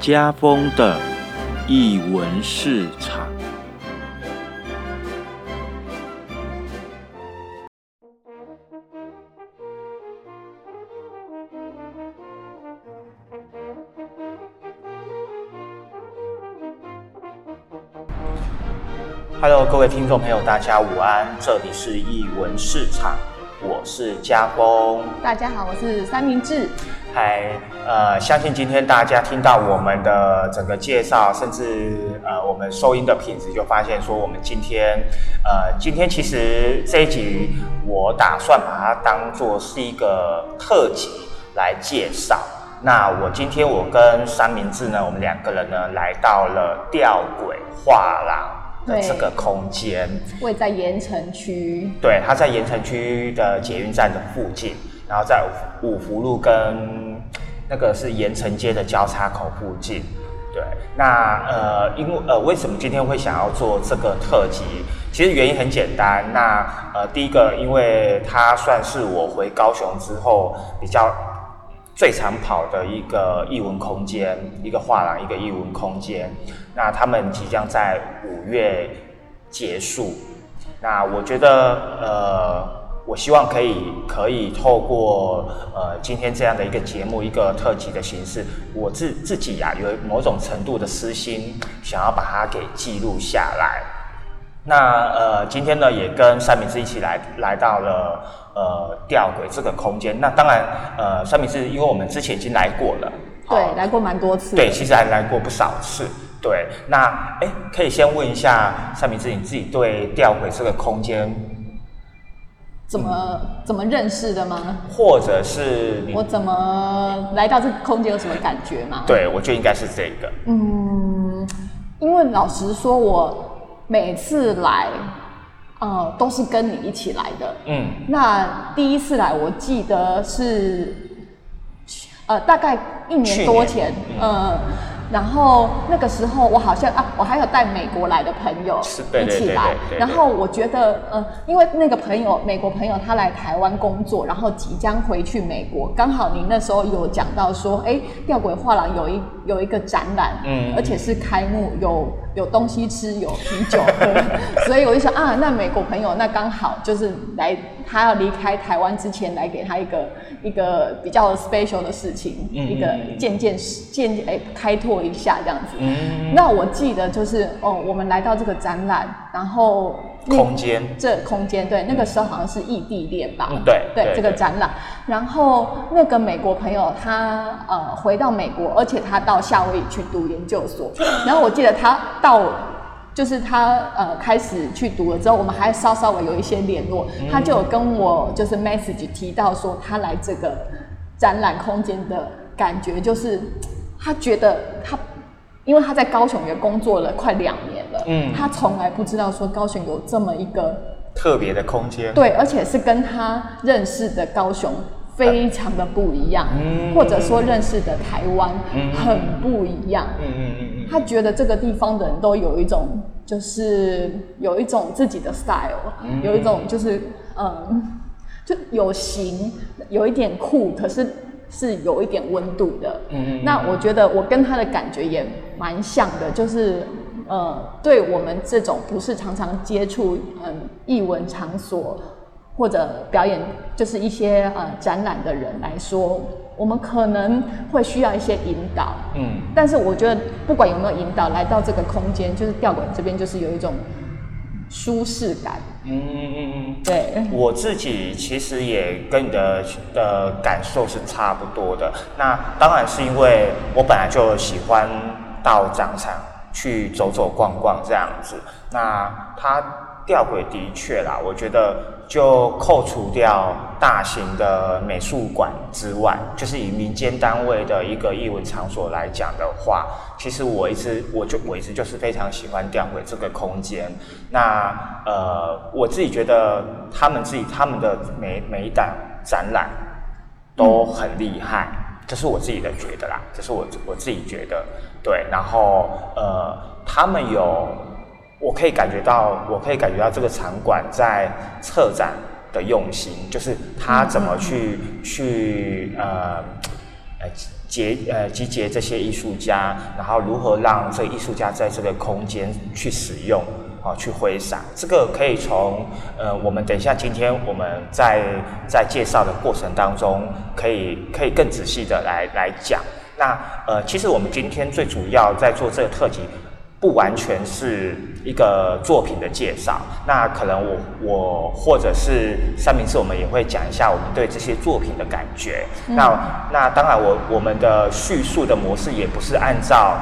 家风的译文市场。Hello，各位听众朋友，大家午安，这里是译文市场，我是家风。大家好，我是三明治。嗨，呃，相信今天大家听到我们的整个介绍，甚至呃我们收音的品质，就发现说我们今天，呃，今天其实这一集我打算把它当做是一个特辑来介绍。那我今天我跟三明治呢，我们两个人呢来到了吊轨画廊。的这个空间位在盐城区，对，它在盐城区的捷运站的附近，然后在五福路跟那个是盐城街的交叉口附近。对，那呃，因为呃，为什么今天会想要做这个特辑？其实原因很简单，那呃，第一个，因为它算是我回高雄之后比较最常跑的一个艺文空间，一个画廊，一个艺文空间。那他们即将在五月结束，那我觉得，呃，我希望可以可以透过呃今天这样的一个节目，一个特辑的形式，我自自己呀有某种程度的私心，想要把它给记录下来。那呃今天呢也跟三明治一起来来到了呃吊轨这个空间。那当然呃三明治因为我们之前已经来过了，对，来过蛮多次，对，其实还来过不少次。对，那哎，可以先问一下三明治，你自己对吊轨这个空间怎么怎么认识的吗？或者是我怎么来到这个空间有什么感觉吗？对，我觉得应该是这个。嗯，因为老实说，我每次来，呃，都是跟你一起来的。嗯，那第一次来，我记得是，呃，大概一年多前，嗯。然后那个时候，我好像啊，我还有带美国来的朋友一起来。然后我觉得，嗯，因为那个朋友，美国朋友他来台湾工作，然后即将回去美国，刚好您那时候有讲到说，哎，吊鬼画廊有一有一个展览，嗯，而且是开幕，有有东西吃，有啤酒喝，所以我就想啊，那美国朋友那刚好就是来。他要离开台湾之前，来给他一个一个比较 special 的事情，一个渐渐渐哎开拓一下这样子。那我记得就是哦，我们来到这个展览，然后空间这空间对，那个时候好像是异地恋吧？对对，这个展览。然后那个美国朋友他呃回到美国，而且他到夏威夷去读研究所。然后我记得他到。就是他呃开始去读了之后，我们还稍稍微有一些联络，他就有跟我就是 message 提到说，他来这个展览空间的感觉，就是他觉得他，因为他在高雄也工作了快两年了，嗯，他从来不知道说高雄有这么一个特别的空间，对，而且是跟他认识的高雄。非常的不一样，或者说认识的台湾很不一样。嗯嗯嗯他觉得这个地方的人都有一种，就是有一种自己的 style，有一种就是嗯，就有型，有一点酷，可是是有一点温度的。嗯嗯。那我觉得我跟他的感觉也蛮像的，就是呃，对我们这种不是常常接触嗯艺文场所。或者表演就是一些呃展览的人来说，我们可能会需要一些引导。嗯，但是我觉得不管有没有引导，来到这个空间，就是吊管这边，就是有一种舒适感。嗯嗯嗯嗯，对。我自己其实也跟你的的感受是差不多的。那当然是因为我本来就喜欢到展场去走走逛逛这样子。那它吊轨的确啦，我觉得。就扣除掉大型的美术馆之外，就是以民间单位的一个艺文场所来讲的话，其实我一直我就我一直就是非常喜欢吊轨这个空间。那呃，我自己觉得他们自己他们的每每一档展览都很厉害，这是我自己的觉得啦，这是我我自己觉得对。然后呃，他们有。我可以感觉到，我可以感觉到这个场馆在策展的用心，就是他怎么去去呃呃结呃集结这些艺术家，然后如何让这艺术家在这个空间去使用，啊，去挥洒。这个可以从呃我们等一下今天我们在在介绍的过程当中，可以可以更仔细的来来讲。那呃，其实我们今天最主要在做这个特辑。不完全是一个作品的介绍，那可能我我或者是三明治，我们也会讲一下我们对这些作品的感觉。那那当然，我我们的叙述的模式也不是按照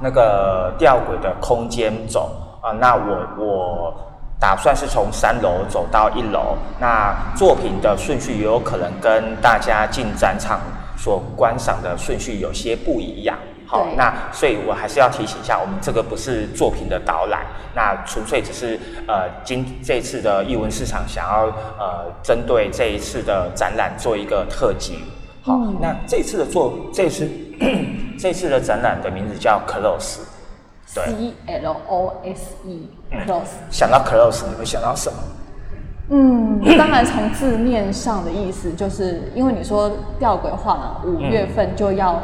那个吊轨的空间走啊。那我我打算是从三楼走到一楼，那作品的顺序也有可能跟大家进展场所观赏的顺序有些不一样。好，那所以我还是要提醒一下，我们这个不是作品的导览，那纯粹只是呃，今这次的艺文市场想要呃，针对这一次的展览做一个特辑。好，那这次的作，这次 这次的展览的名字叫 Close，C L O S E，Close。想到 Close，你会想到什么？嗯，当然从字面上的意思，就是因为你说吊诡画了，五月份就要。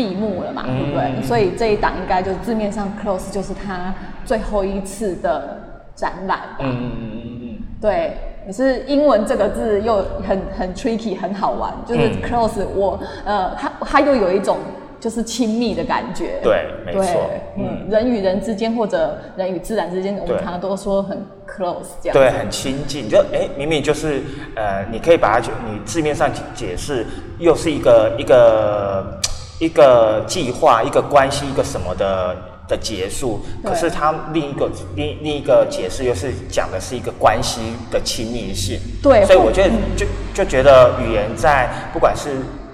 闭幕了嘛，对不对？所以这一档应该就是字面上 close 就是他最后一次的展览。嗯嗯嗯嗯嗯。对，可是英文这个字又很很 tricky，很好玩。就是 close，我呃，它它又有一种就是亲密的感觉。对，没错。嗯，人与人之间或者人与自然之间，我们常常都说很 close 这样。对，很亲近。就哎，明明就是呃，你可以把它你字面上解释，又是一个一个。一个计划，一个关系，一个什么的的结束，可是它另一个另另一个解释又是讲的是一个关系的亲密性。对，所以我觉得就就觉得语言在不管是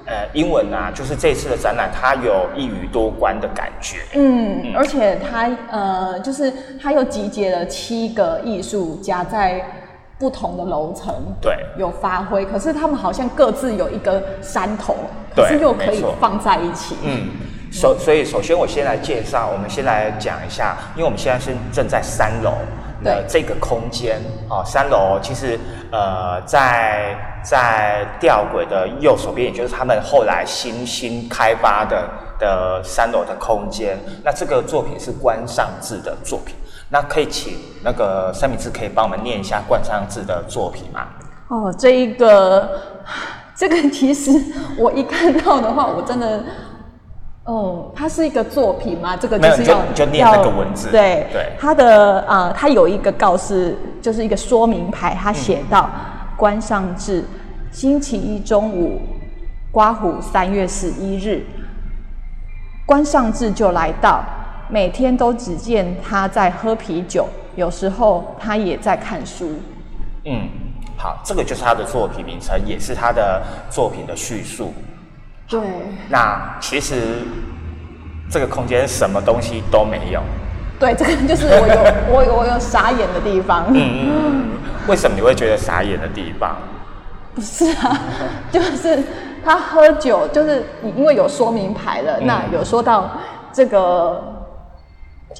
呃英文啊，就是这次的展览，它有一语多关的感觉。嗯，而且它呃，就是它又集结了七个艺术家在。不同的楼层对有发挥，可是他们好像各自有一个山头，可是又可以放在一起。嗯，首所以首先我先来介绍，我们先来讲一下，因为我们现在是正在三楼的这个空间啊，三楼其实呃在在吊轨的右手边，也就是他们后来新新开发的的三楼的空间。那这个作品是关上志的作品。那可以请那个三明治可以帮我们念一下冠上志的作品吗？哦，这一个，这个其实我一看到的话，我真的，哦，它是一个作品吗？这个就是要就念那个文字。对对，它的啊，它有一个告示，就是一个说明牌，它写到关上志，星期一中午，刮胡三月十一日，关上志就来到。每天都只见他在喝啤酒，有时候他也在看书。嗯，好，这个就是他的作品名称，也是他的作品的叙述。对。那其实这个空间什么东西都没有。对，这个就是我有 我有我有傻眼的地方。嗯嗯。为什么你会觉得傻眼的地方？不是啊，就是他喝酒，就是因为有说明牌了，那有说到这个。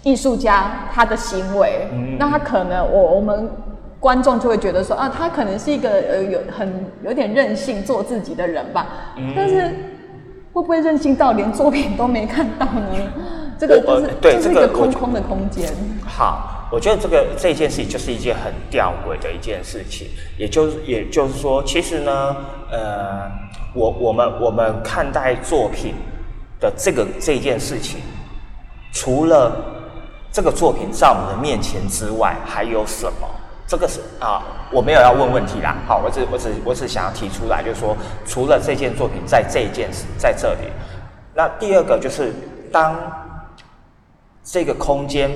艺术家他的行为，那他可能我我们观众就会觉得说啊，他可能是一个呃有很有点任性做自己的人吧。但是会不会任性到连作品都没看到呢？这个就是就是一个空空的空间。好，我觉得这个这件事情就是一件很吊诡的一件事情。也就是也就是说，其实呢，呃，我我们我们看待作品的这个这件事情，除了这个作品在我们的面前之外还有什么？这个是啊，我没有要问问题啦。好，我只我只我只想要提出来，就是说，除了这件作品在这一件在这里，那第二个就是当这个空间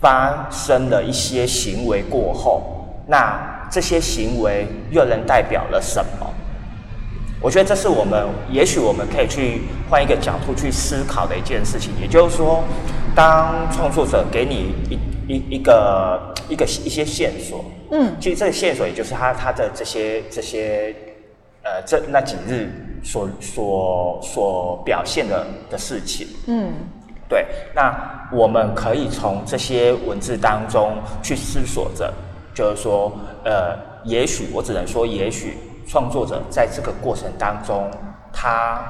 发生了一些行为过后，那这些行为又能代表了什么？我觉得这是我们也许我们可以去换一个角度去思考的一件事情，也就是说。当创作者给你一一一个一个一些线索，嗯，其实这个线索也就是他他的这些这些呃这那几日所所所表现的的事情，嗯，对，那我们可以从这些文字当中去思索着，就是说，呃，也许我只能说，也许创作者在这个过程当中，他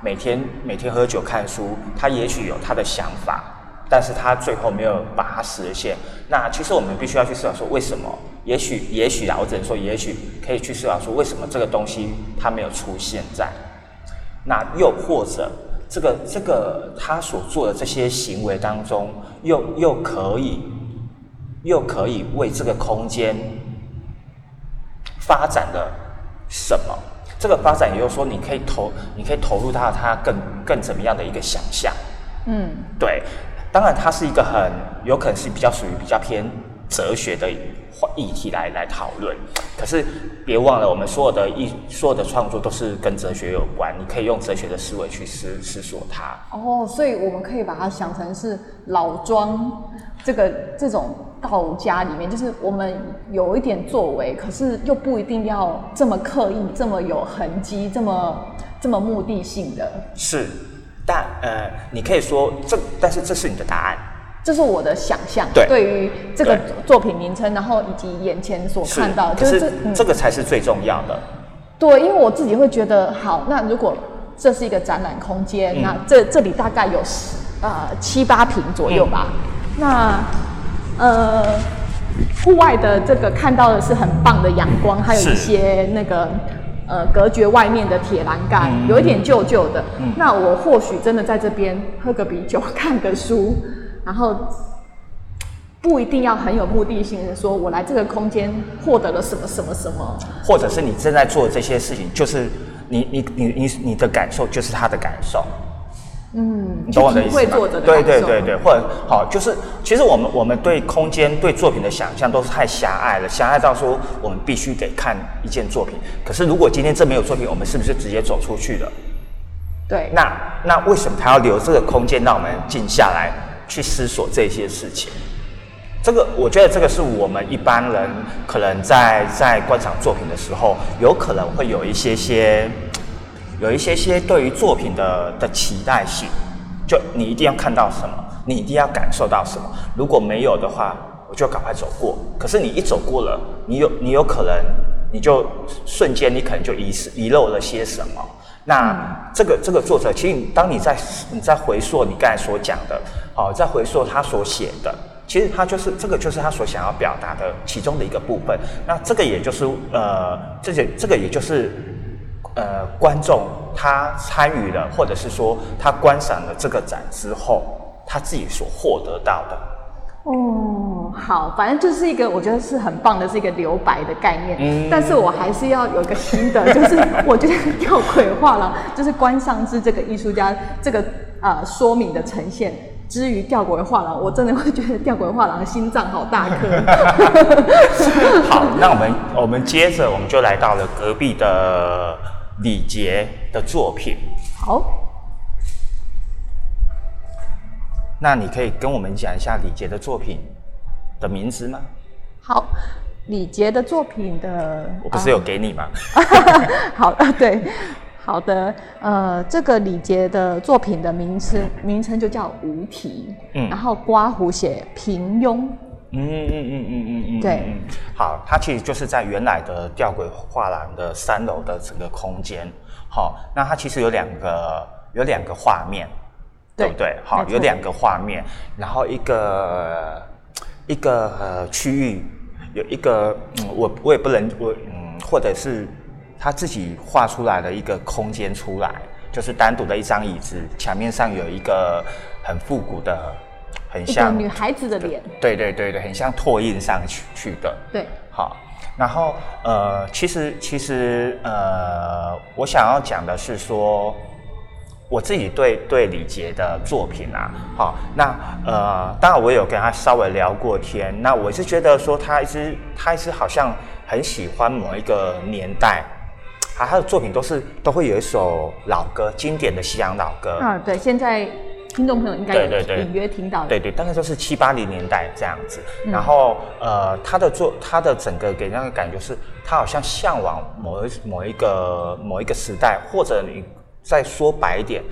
每天每天喝酒看书，他也许有他的想法，但是他最后没有把它实现。那其实我们必须要去思考说，为什么？也许也许啊，我只能说，也许可以去思考说，为什么这个东西它没有出现在？那又或者，这个这个他所做的这些行为当中，又又可以又可以为这个空间发展的什么？这个发展也就是说，你可以投，你可以投入到它更更怎么样的一个想象？嗯，对。当然，它是一个很有可能是比较属于比较偏哲学的议题来来讨论。可是别忘了，我们所有的艺所有的创作都是跟哲学有关，你可以用哲学的思维去思思索它。哦，所以我们可以把它想成是老庄这个这种。道家里面，就是我们有一点作为，可是又不一定要这么刻意、这么有痕迹、这么这么目的性的。是，但呃，你可以说这，但是这是你的答案，这是我的想象。对，对于这个作品名称，然后以及眼前所看到，就是这这个才是最重要的。对，因为我自己会觉得，好，那如果这是一个展览空间，那这这里大概有十呃七八平左右吧，那。呃，户外的这个看到的是很棒的阳光，还有一些那个呃隔绝外面的铁栏杆，有一点旧旧的。那我或许真的在这边喝个啤酒，看个书，然后不一定要很有目的性的说，我来这个空间获得了什么什么什么，或者是你正在做这些事情，就是你你你你你的感受就是他的感受。嗯，你懂我的意思吗？对对对对，或者好，就是其实我们我们对空间对作品的想象都是太狭隘了，狭隘到说我们必须得看一件作品。可是如果今天这没有作品，我们是不是直接走出去了？对。那那为什么他要留这个空间让我们静下来去思索这些事情？这个我觉得这个是我们一般人可能在在观赏作品的时候，有可能会有一些些。有一些些对于作品的的期待性，就你一定要看到什么，你一定要感受到什么。如果没有的话，我就赶快走过。可是你一走过了，你有你有可能，你就瞬间你可能就遗失遗漏了些什么。那这个这个作者，其实当你在你在回溯你刚才所讲的，哦，在回溯他所写的，其实他就是这个就是他所想要表达的其中的一个部分。那这个也就是呃，这些这个也就是。呃，观众他参与了，或者是说他观赏了这个展之后，他自己所获得到的。哦，好，反正就是一个我觉得是很棒的，是一个留白的概念。嗯，但是我还是要有一个新的，就是我觉得吊诡画廊就是关上之这个艺术家这个呃说明的呈现。之于吊诡画廊，我真的会觉得吊诡画廊的心脏好大颗。好，那我们我们接着我们就来到了隔壁的。李杰的作品，好。那你可以跟我们讲一下李杰的作品的名字吗？好，李杰的作品的，我不是有给你吗？好，对，好的，呃，这个李杰的作品的名称名称就叫无题，嗯，然后刮胡写平庸。嗯嗯嗯嗯嗯嗯，对，好，它其实就是在原来的吊轨画廊的三楼的整个空间，好，那它其实有两个有两个画面，对不对？好，有两个画面，然后一个一个呃区域有一个，嗯我我也不能我嗯，或者是他自己画出来的一个空间出来，就是单独的一张椅子，墙面上有一个很复古的。很像女孩子的脸，对对对对，很像拓印上去去的。对，好，然后呃，其实其实呃，我想要讲的是说，我自己对对李杰的作品啊，好，那呃，当然我有跟他稍微聊过天，那我是觉得说他一直他一直好像很喜欢某一个年代，啊，他的作品都是都会有一首老歌，经典的西洋老歌。啊，对，现在。听众朋友应该隐约听到，对对，大概就是七八零年代这样子。然后呃，他的作，他的整个给人的感觉是，他好像向往某一某一个某一个时代，或者你再说白一点，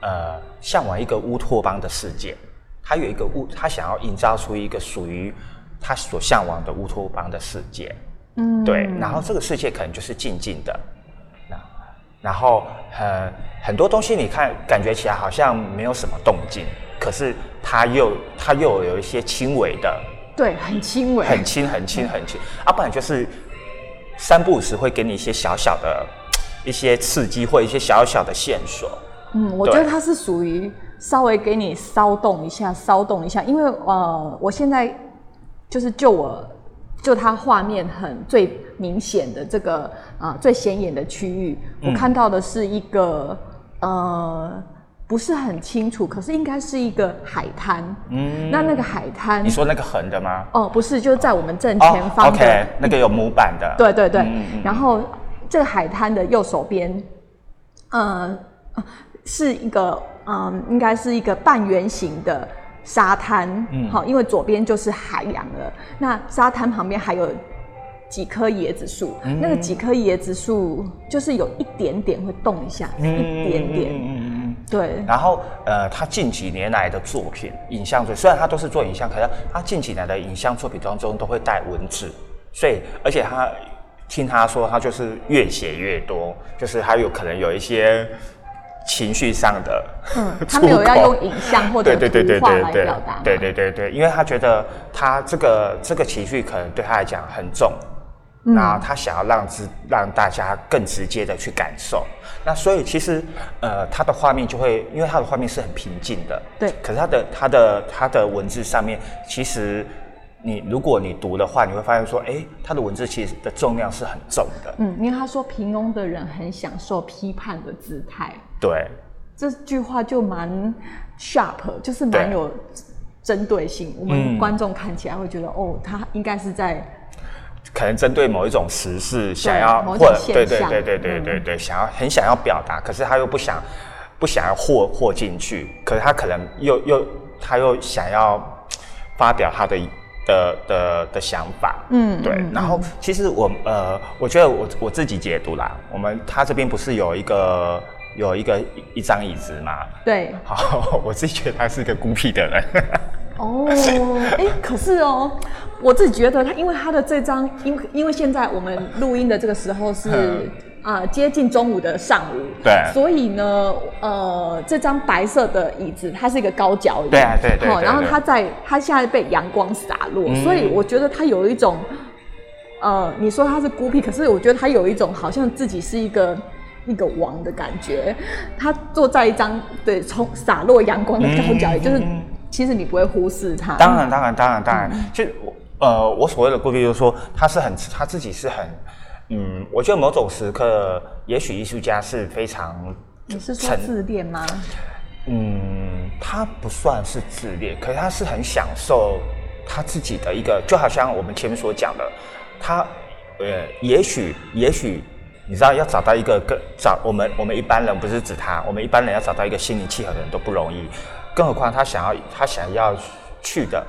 呃，向往一个乌托邦的世界。他有一个乌，他想要营造出一个属于他所向往的乌托邦的世界。嗯，对。然后这个世界可能就是静静的，那然后很很多东西你看感觉起来好像没有什么动静，可是它又它又有一些轻微的，对，很轻微，很轻很轻很轻，啊，不然就是三不五时会给你一些小小的 一些刺激或一些小小的线索。嗯，我觉得它是属于稍微给你骚动一下，骚动一下，因为呃，我现在就是就我。就它画面很最明显的这个啊最显眼的区域，我看到的是一个呃不是很清楚，可是应该是一个海滩。嗯，那那个海滩，你说那个横的吗？哦，不是，就是在我们正前方的。OK，那个有模板的。对对对。然后这个海滩的右手边，呃，是一个嗯，应该是一个半圆形的。沙滩，好，因为左边就是海洋了。那沙滩旁边还有几棵椰子树，那个几棵椰子树就是有一点点会动一下，一点点。嗯嗯嗯，对。然后，呃，他近几年来的作品，影像作虽然他都是做影像，可是他近几年的影像作品当中都会带文字，所以而且他听他说，他就是越写越多，就是他有可能有一些。情绪上的，嗯，他没有要用影像或者图画来表达，对对对对，因为他觉得他这个这个情绪可能对他来讲很重，那他想要让之让大家更直接的去感受，那所以其实呃他的画面就会，因为他的画面是很平静的，对，可是他的他的他的文字上面其实。你如果你读的话，你会发现说，哎，他的文字其实的重量是很重的。嗯，因为他说平庸的人很享受批判的姿态。对，这句话就蛮 sharp，就是蛮有针对性。我们观众看起来会觉得，哦，他应该是在可能针对某一种时事，想要或者对对对对对对对，想要很想要表达，可是他又不想不想要豁豁进去，可是他可能又又他又想要发表他的。的的的想法，嗯，对，然后其实我呃，我觉得我我自己解读啦，我们他这边不是有一个有一个一张椅子吗？对，好，我自己觉得他是一个孤僻的人。哦，哎，可是哦，我自己觉得他，因为他的这张，因因为现在我们录音的这个时候是。啊，接近中午的上午，对，所以呢，呃，这张白色的椅子它是一个高脚椅，对啊，对对，然后它在它现在被阳光洒落，所以我觉得它有一种，呃，你说它是孤僻，可是我觉得它有一种好像自己是一个一个王的感觉，他坐在一张对从洒落阳光的高脚椅，就是其实你不会忽视他，当然当然当然当然，就呃，我所谓的孤僻就是说他是很他自己是很。嗯，我觉得某种时刻，也许艺术家是非常，你是说自恋吗？嗯，他不算是自恋，可是他是很享受他自己的一个，就好像我们前面所讲的，他呃，也许也许你知道，要找到一个跟找我们我们一般人不是指他，我们一般人要找到一个心灵契合的人都不容易，更何况他想要他想要去的。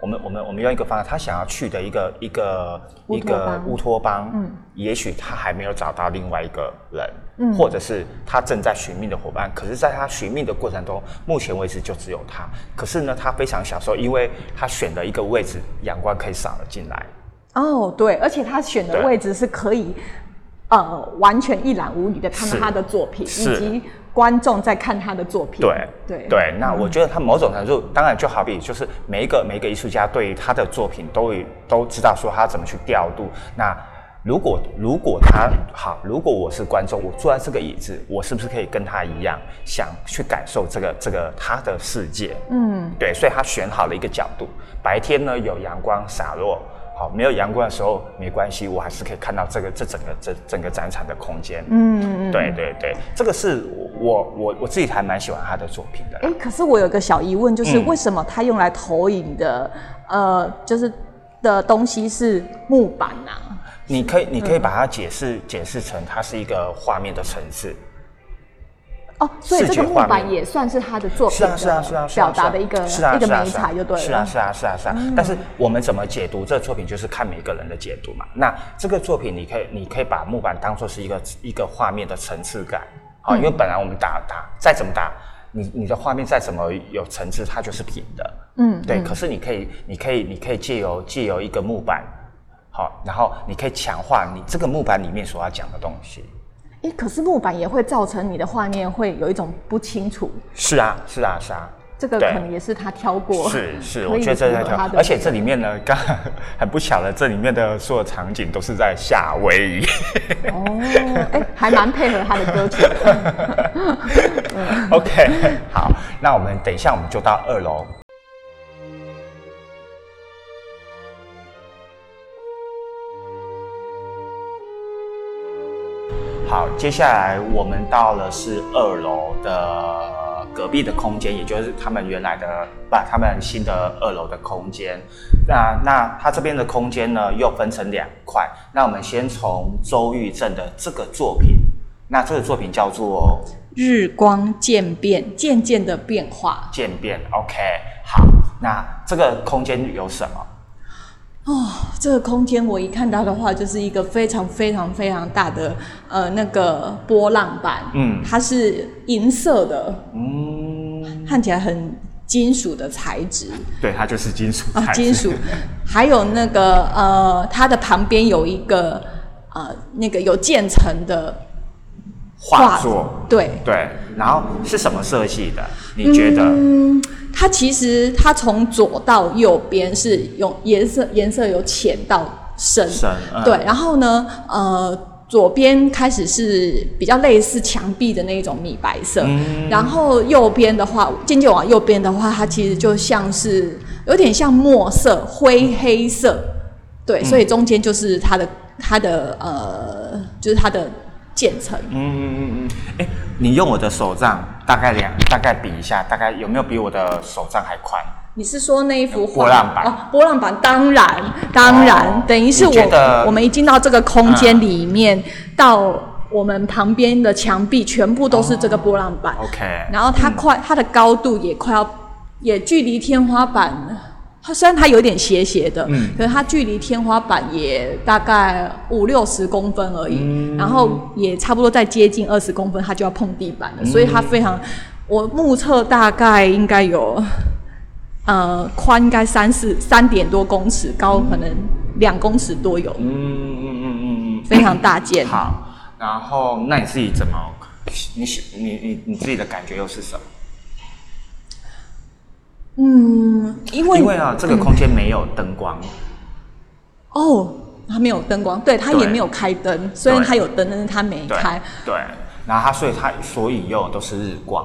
我们我们我们用一个方案，他想要去的一个一个一个乌托邦，嗯，也许他还没有找到另外一个人，嗯，或者是他正在寻觅的伙伴，可是在他寻觅的过程中，目前为止就只有他。可是呢，他非常享受，因为他选的一个位置，阳光可以洒了进来。哦，对，而且他选的位置是可以，呃，完全一览无余的看到他的作品，以及。观众在看他的作品，对对对，那我觉得他某种程度，当然就好比就是每一个每一个艺术家对于他的作品都都知道说他怎么去调度。那如果如果他好，如果我是观众，我坐在这个椅子，我是不是可以跟他一样，想去感受这个这个他的世界？嗯，对，所以他选好了一个角度，白天呢有阳光洒落。好，没有阳光的时候没关系，我还是可以看到这个这整个这整个展场的空间。嗯，对对对，这个是我我我自己还蛮喜欢他的作品的。哎，可是我有个小疑问，就是为什么他用来投影的呃，就是的东西是木板呢？你可以你可以把它解释解释成它是一个画面的层次。哦，所以这个木板也算是他的作品，是啊是啊是啊，表达的一个一个美彩就对了。是啊是啊是啊是啊，但是我们怎么解读这个作品，就是看每个人的解读嘛。那这个作品，你可以你可以把木板当做是一个一个画面的层次感，好，因为本来我们打打再怎么打，你你的画面再怎么有层次，它就是平的。嗯，对。可是你可以你可以你可以借由借由一个木板，好，然后你可以强化你这个木板里面所要讲的东西。哎，可是木板也会造成你的画面会有一种不清楚。是啊，是啊，是啊。这个可能也是他挑过。是是，我觉得这在挑。而且这里面呢，刚很不巧的，这里面的所有场景都是在夏威夷。哦，哎，还蛮配合他的歌曲。OK，好，那我们等一下我们就到二楼。好，接下来我们到了是二楼的隔壁的空间，也就是他们原来的不，他们新的二楼的空间。那那它这边的空间呢，又分成两块。那我们先从周玉正的这个作品，那这个作品叫做《日光渐变》，渐渐的变化。渐变，OK。好，那这个空间有什么？哦，这个空间我一看到的话，就是一个非常非常非常大的呃那个波浪板，嗯，它是银色的，嗯，看起来很金属的材质，对，它就是金属啊，金属，还有那个呃，它的旁边有一个呃那个有渐层的画作，对。对，然后是什么色系的？你觉得？它其实它从左到右边是用颜色颜色由浅到深，深对，然后呢，呃，左边开始是比较类似墙壁的那种米白色，然后右边的话，渐渐往右边的话，它其实就像是有点像墨色灰黑色，对，所以中间就是它的它的呃，就是它的。渐层。嗯嗯嗯嗯，哎，你用我的手杖大概量，大概比一下，大概有没有比我的手杖还宽？你是说那一幅画？波浪板哦，波浪板，当然当然，等于是我我们一进到这个空间里面，到我们旁边的墙壁全部都是这个波浪板。OK，然后它快，它的高度也快要，也距离天花板。它虽然它有点斜斜的，嗯，可是它距离天花板也大概五六十公分而已，然后也差不多在接近二十公分，它就要碰地板了，所以它非常，我目测大概应该有，呃，宽应该三四三点多公尺，高可能两公尺多有，嗯嗯嗯嗯嗯，非常大件。好，然后那你自己怎么，你你你你自己的感觉又是什么？嗯，因为因为啊，这个空间没有灯光。哦，它没有灯光，对，它也没有开灯。虽然它有灯，但是它没开。对，然后它，所以它所以用的都是日光。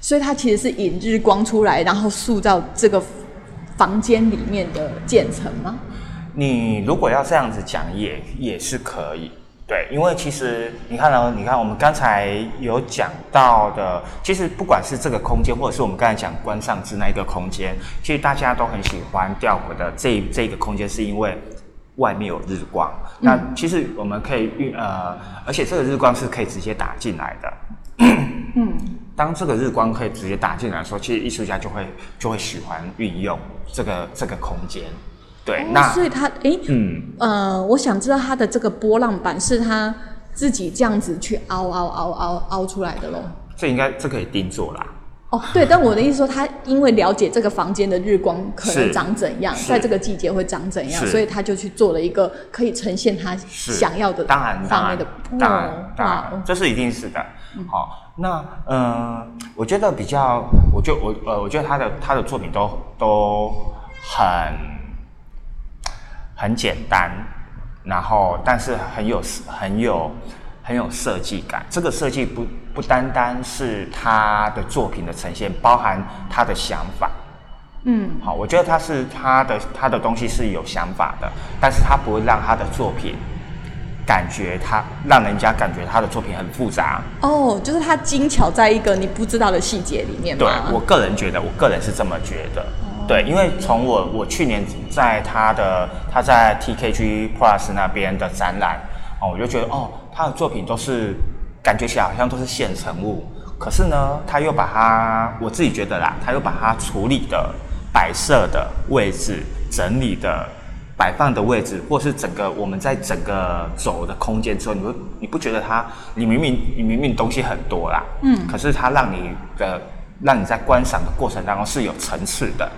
所以它其实是引日光出来，然后塑造这个房间里面的建成吗？你如果要这样子讲，也也是可以。对，因为其实你看呢，你看我们刚才有讲到的，其实不管是这个空间，或者是我们刚才讲关上之那一个空间，其实大家都很喜欢吊轨的这这个空间，是因为外面有日光。那其实我们可以运呃，而且这个日光是可以直接打进来的。嗯，当这个日光可以直接打进来的时候，其实艺术家就会就会喜欢运用这个这个空间。对，那所以他哎，嗯，呃，我想知道他的这个波浪板是他自己这样子去凹凹凹凹凹出来的喽？这应该这可以定做啦。哦，对，但我的意思说，他因为了解这个房间的日光可能长怎样，在这个季节会长怎样，所以他就去做了一个可以呈现他想要的当然范围的。当然，当然，这是一定是的。好，那嗯，我觉得比较，我就我呃，我觉得他的他的作品都都很。很简单，然后但是很有很有很有设计感。这个设计不不单单是他的作品的呈现，包含他的想法。嗯，好，我觉得他是他的他的东西是有想法的，但是他不会让他的作品感觉他让人家感觉他的作品很复杂。哦，就是他精巧在一个你不知道的细节里面。对我个人觉得，我个人是这么觉得。对，因为从我我去年在他的他在 TKG Plus 那边的展览哦，我就觉得哦，他的作品都是感觉起来好像都是现成物，可是呢，他又把它我自己觉得啦，他又把它处理的摆设的位置、整理的摆放的位置，或是整个我们在整个走的空间之后，你会你不觉得他你明明你明明东西很多啦，嗯，可是他让你的让你在观赏的过程当中是有层次的。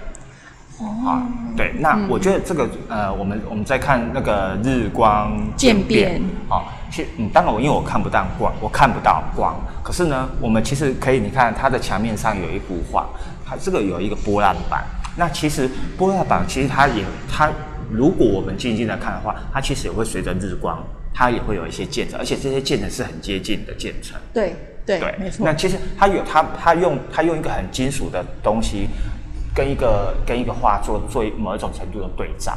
啊，对，那我觉得这个呃，我们我们在看那个日光渐变，啊，其实嗯，当然我因为我看不到光，我看不到光，可是呢，我们其实可以，你看它的墙面上有一幅画，它这个有一个波浪板。那其实波浪板其实它也它，如果我们静静的看的话，它其实也会随着日光，它也会有一些渐层，而且这些渐层是很接近的渐层。对对没错。那其实它有它它用它用一个很金属的东西，跟一个跟一个画作做某一种程度的对照。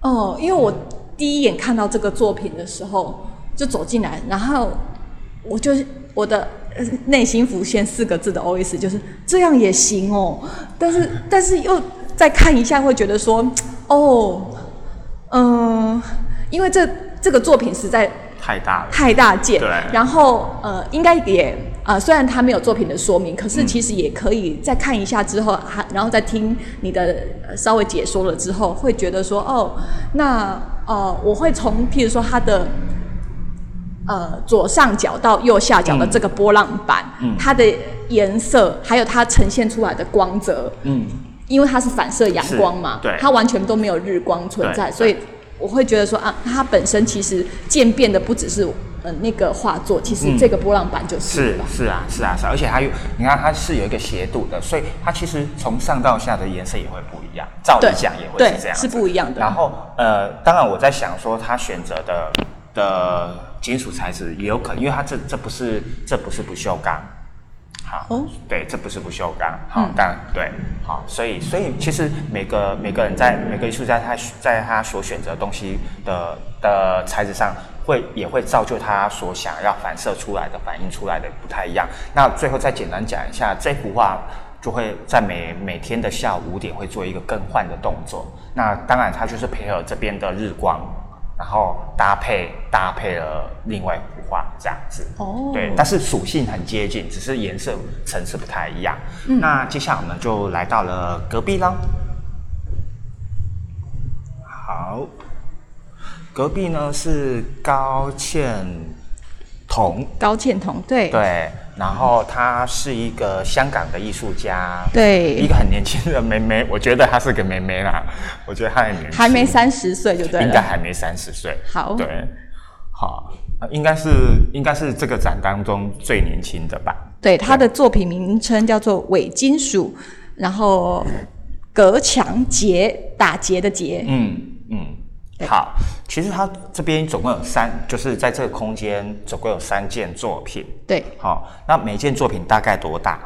哦，因为我第一眼看到这个作品的时候，就走进来，然后我就我的内心浮现四个字的 OS，就是这样也行哦。但是 但是又再看一下，会觉得说，哦，嗯，因为这这个作品实在太大了，太大件。对。然后呃，应该也。呃，虽然他没有作品的说明，可是其实也可以再看一下之后，还然后再听你的稍微解说了之后，会觉得说，哦，那呃，我会从譬如说它的呃左上角到右下角的这个波浪板，它的颜色还有它呈现出来的光泽，嗯，因为它是反射阳光嘛，对，它完全都没有日光存在，所以我会觉得说啊，它本身其实渐变的不只是。呃，那个画作其实这个波浪板就是是是啊是啊是，而且它有你看它是有一个斜度的，所以它其实从上到下的颜色也会不一样，照理讲也会是这样，是不一样的。然后呃，当然我在想说，他选择的的金属材质也有可能，因为它这这不是这不是不锈钢，好，对，这不是不锈钢，好，但对，好，所以所以其实每个每个人在每个艺术家他在他所选择东西的的材质上。会也会造就他所想要反射出来的、反映出来的不太一样。那最后再简单讲一下，这幅画就会在每每天的下午五点会做一个更换的动作。那当然，它就是配合这边的日光，然后搭配搭配了另外这样子。哦，对，但是属性很接近，只是颜色层次不太一样。那接下来我们就来到了隔壁啦。好。隔壁呢是高倩彤，高倩彤对对，然后她是一个香港的艺术家，对，一个很年轻的妹妹，我觉得她是个妹妹啦，我觉得她很年轻，还没三十岁就对，应该还没三十岁，好，对，好，应该是应该是这个展当中最年轻的吧？对，他的作品名称叫做伪金属，然后隔墙结打结的结，嗯嗯。好，其实他这边总共有三，就是在这个空间总共有三件作品。对，好，那每件作品大概多大？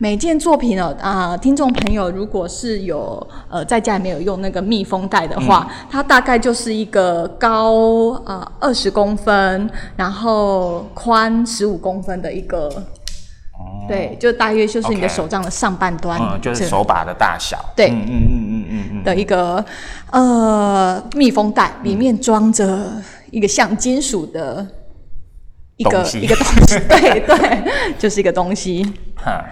每件作品哦，啊，听众朋友，如果是有呃在家里面有用那个密封袋的话，它大概就是一个高啊二十公分，然后宽十五公分的一个。对，就大约就是你的手杖的上半端，嗯，就是手把的大小。对，嗯嗯嗯嗯嗯。的一个呃密封袋，里面装着一个像金属的一个一个东西。对对，就是一个东西。哈，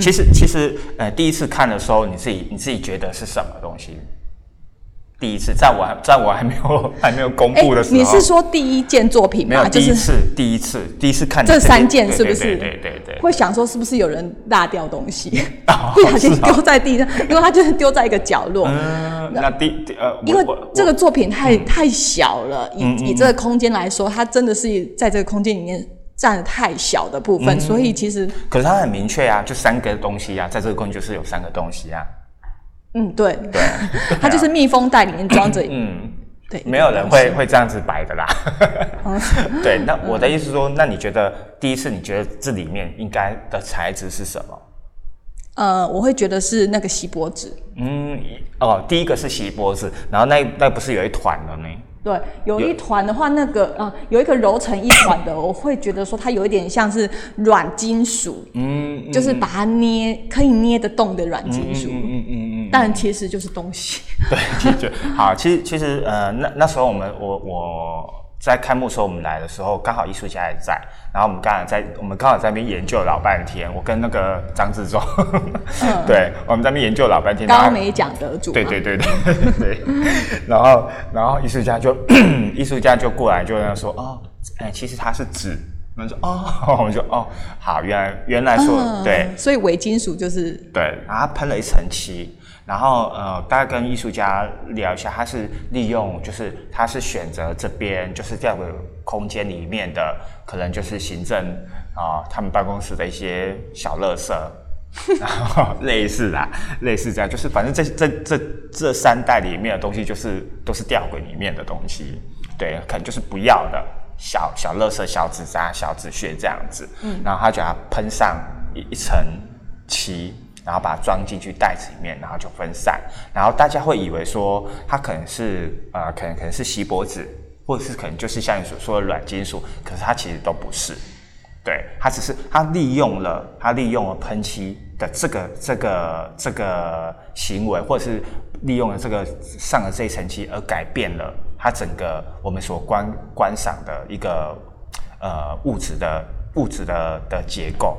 其实其实呃，第一次看的时候，你自己你自己觉得是什么东西？第一次，在我在我还没有还没有公布的时候，你是说第一件作品吗？没有，第一次，第一次，第一次看这三件是不是？对对对对，会想说是不是有人落掉东西，不小心丢在地上，因为它就是丢在一个角落。嗯，那第呃，因为这个作品太太小了，以以这个空间来说，它真的是在这个空间里面占太小的部分，所以其实可是它很明确啊，就三个东西啊，在这个空间就是有三个东西啊。嗯，对，对，它就是密封袋里面装着，嗯，对，没有人会会这样子摆的啦。对，那我的意思说，那你觉得第一次你觉得这里面应该的材质是什么？呃，我会觉得是那个锡箔纸。嗯，哦，第一个是锡箔纸，然后那那不是有一团的呢？对，有一团的话，那个呃，有一个揉成一团的，我会觉得说它有一点像是软金属，嗯，就是把它捏可以捏得动的软金属，嗯嗯嗯嗯，但其实就是东西。对，其实好，其实其实呃，那那时候我们我我。在开幕时候我们来的时候，刚好艺术家也在，然后我们刚好在我们刚好在那边研究老半天。我跟那个张志忠，对，我们在那边研究老半天。高美奖得主。对对对对对。然后然后艺术家就 艺术家就过来就跟他说哦，哎，其实它是纸。我们说哦，我们说哦，好，原来原来说对。所以伪金属就是对，然后喷了一层漆。然后呃，大概跟艺术家聊一下，他是利用就是他是选择这边就是吊轨空间里面的，可能就是行政啊，他们办公室的一些小垃圾，然后类似啦，类似这样，就是反正这这这这三代里面的东西，就是都是吊轨里面的东西，对，可能就是不要的小小垃圾、小纸渣、小纸屑这样子，嗯，然后他就要喷上一一层漆。然后把它装进去袋子里面，然后就分散。然后大家会以为说它可能是呃，可能可能是锡箔纸，或者是可能就是像你所说的软金属，可是它其实都不是。对，它只是它利用了它利用了喷漆的这个这个这个行为，或者是利用了这个上了这一层漆而改变了它整个我们所观观赏的一个呃物质的物质的的结构。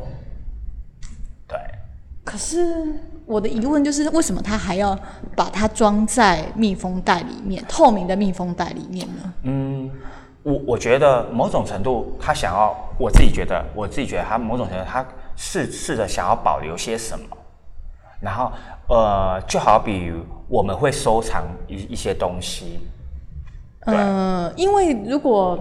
对。可是我的疑问就是，为什么他还要把它装在密封袋里面，透明的密封袋里面呢？嗯，我我觉得某种程度，他想要，我自己觉得，我自己觉得他某种程度，他试试着想要保留些什么。然后，呃，就好比我们会收藏一一些东西。嗯，因为如果。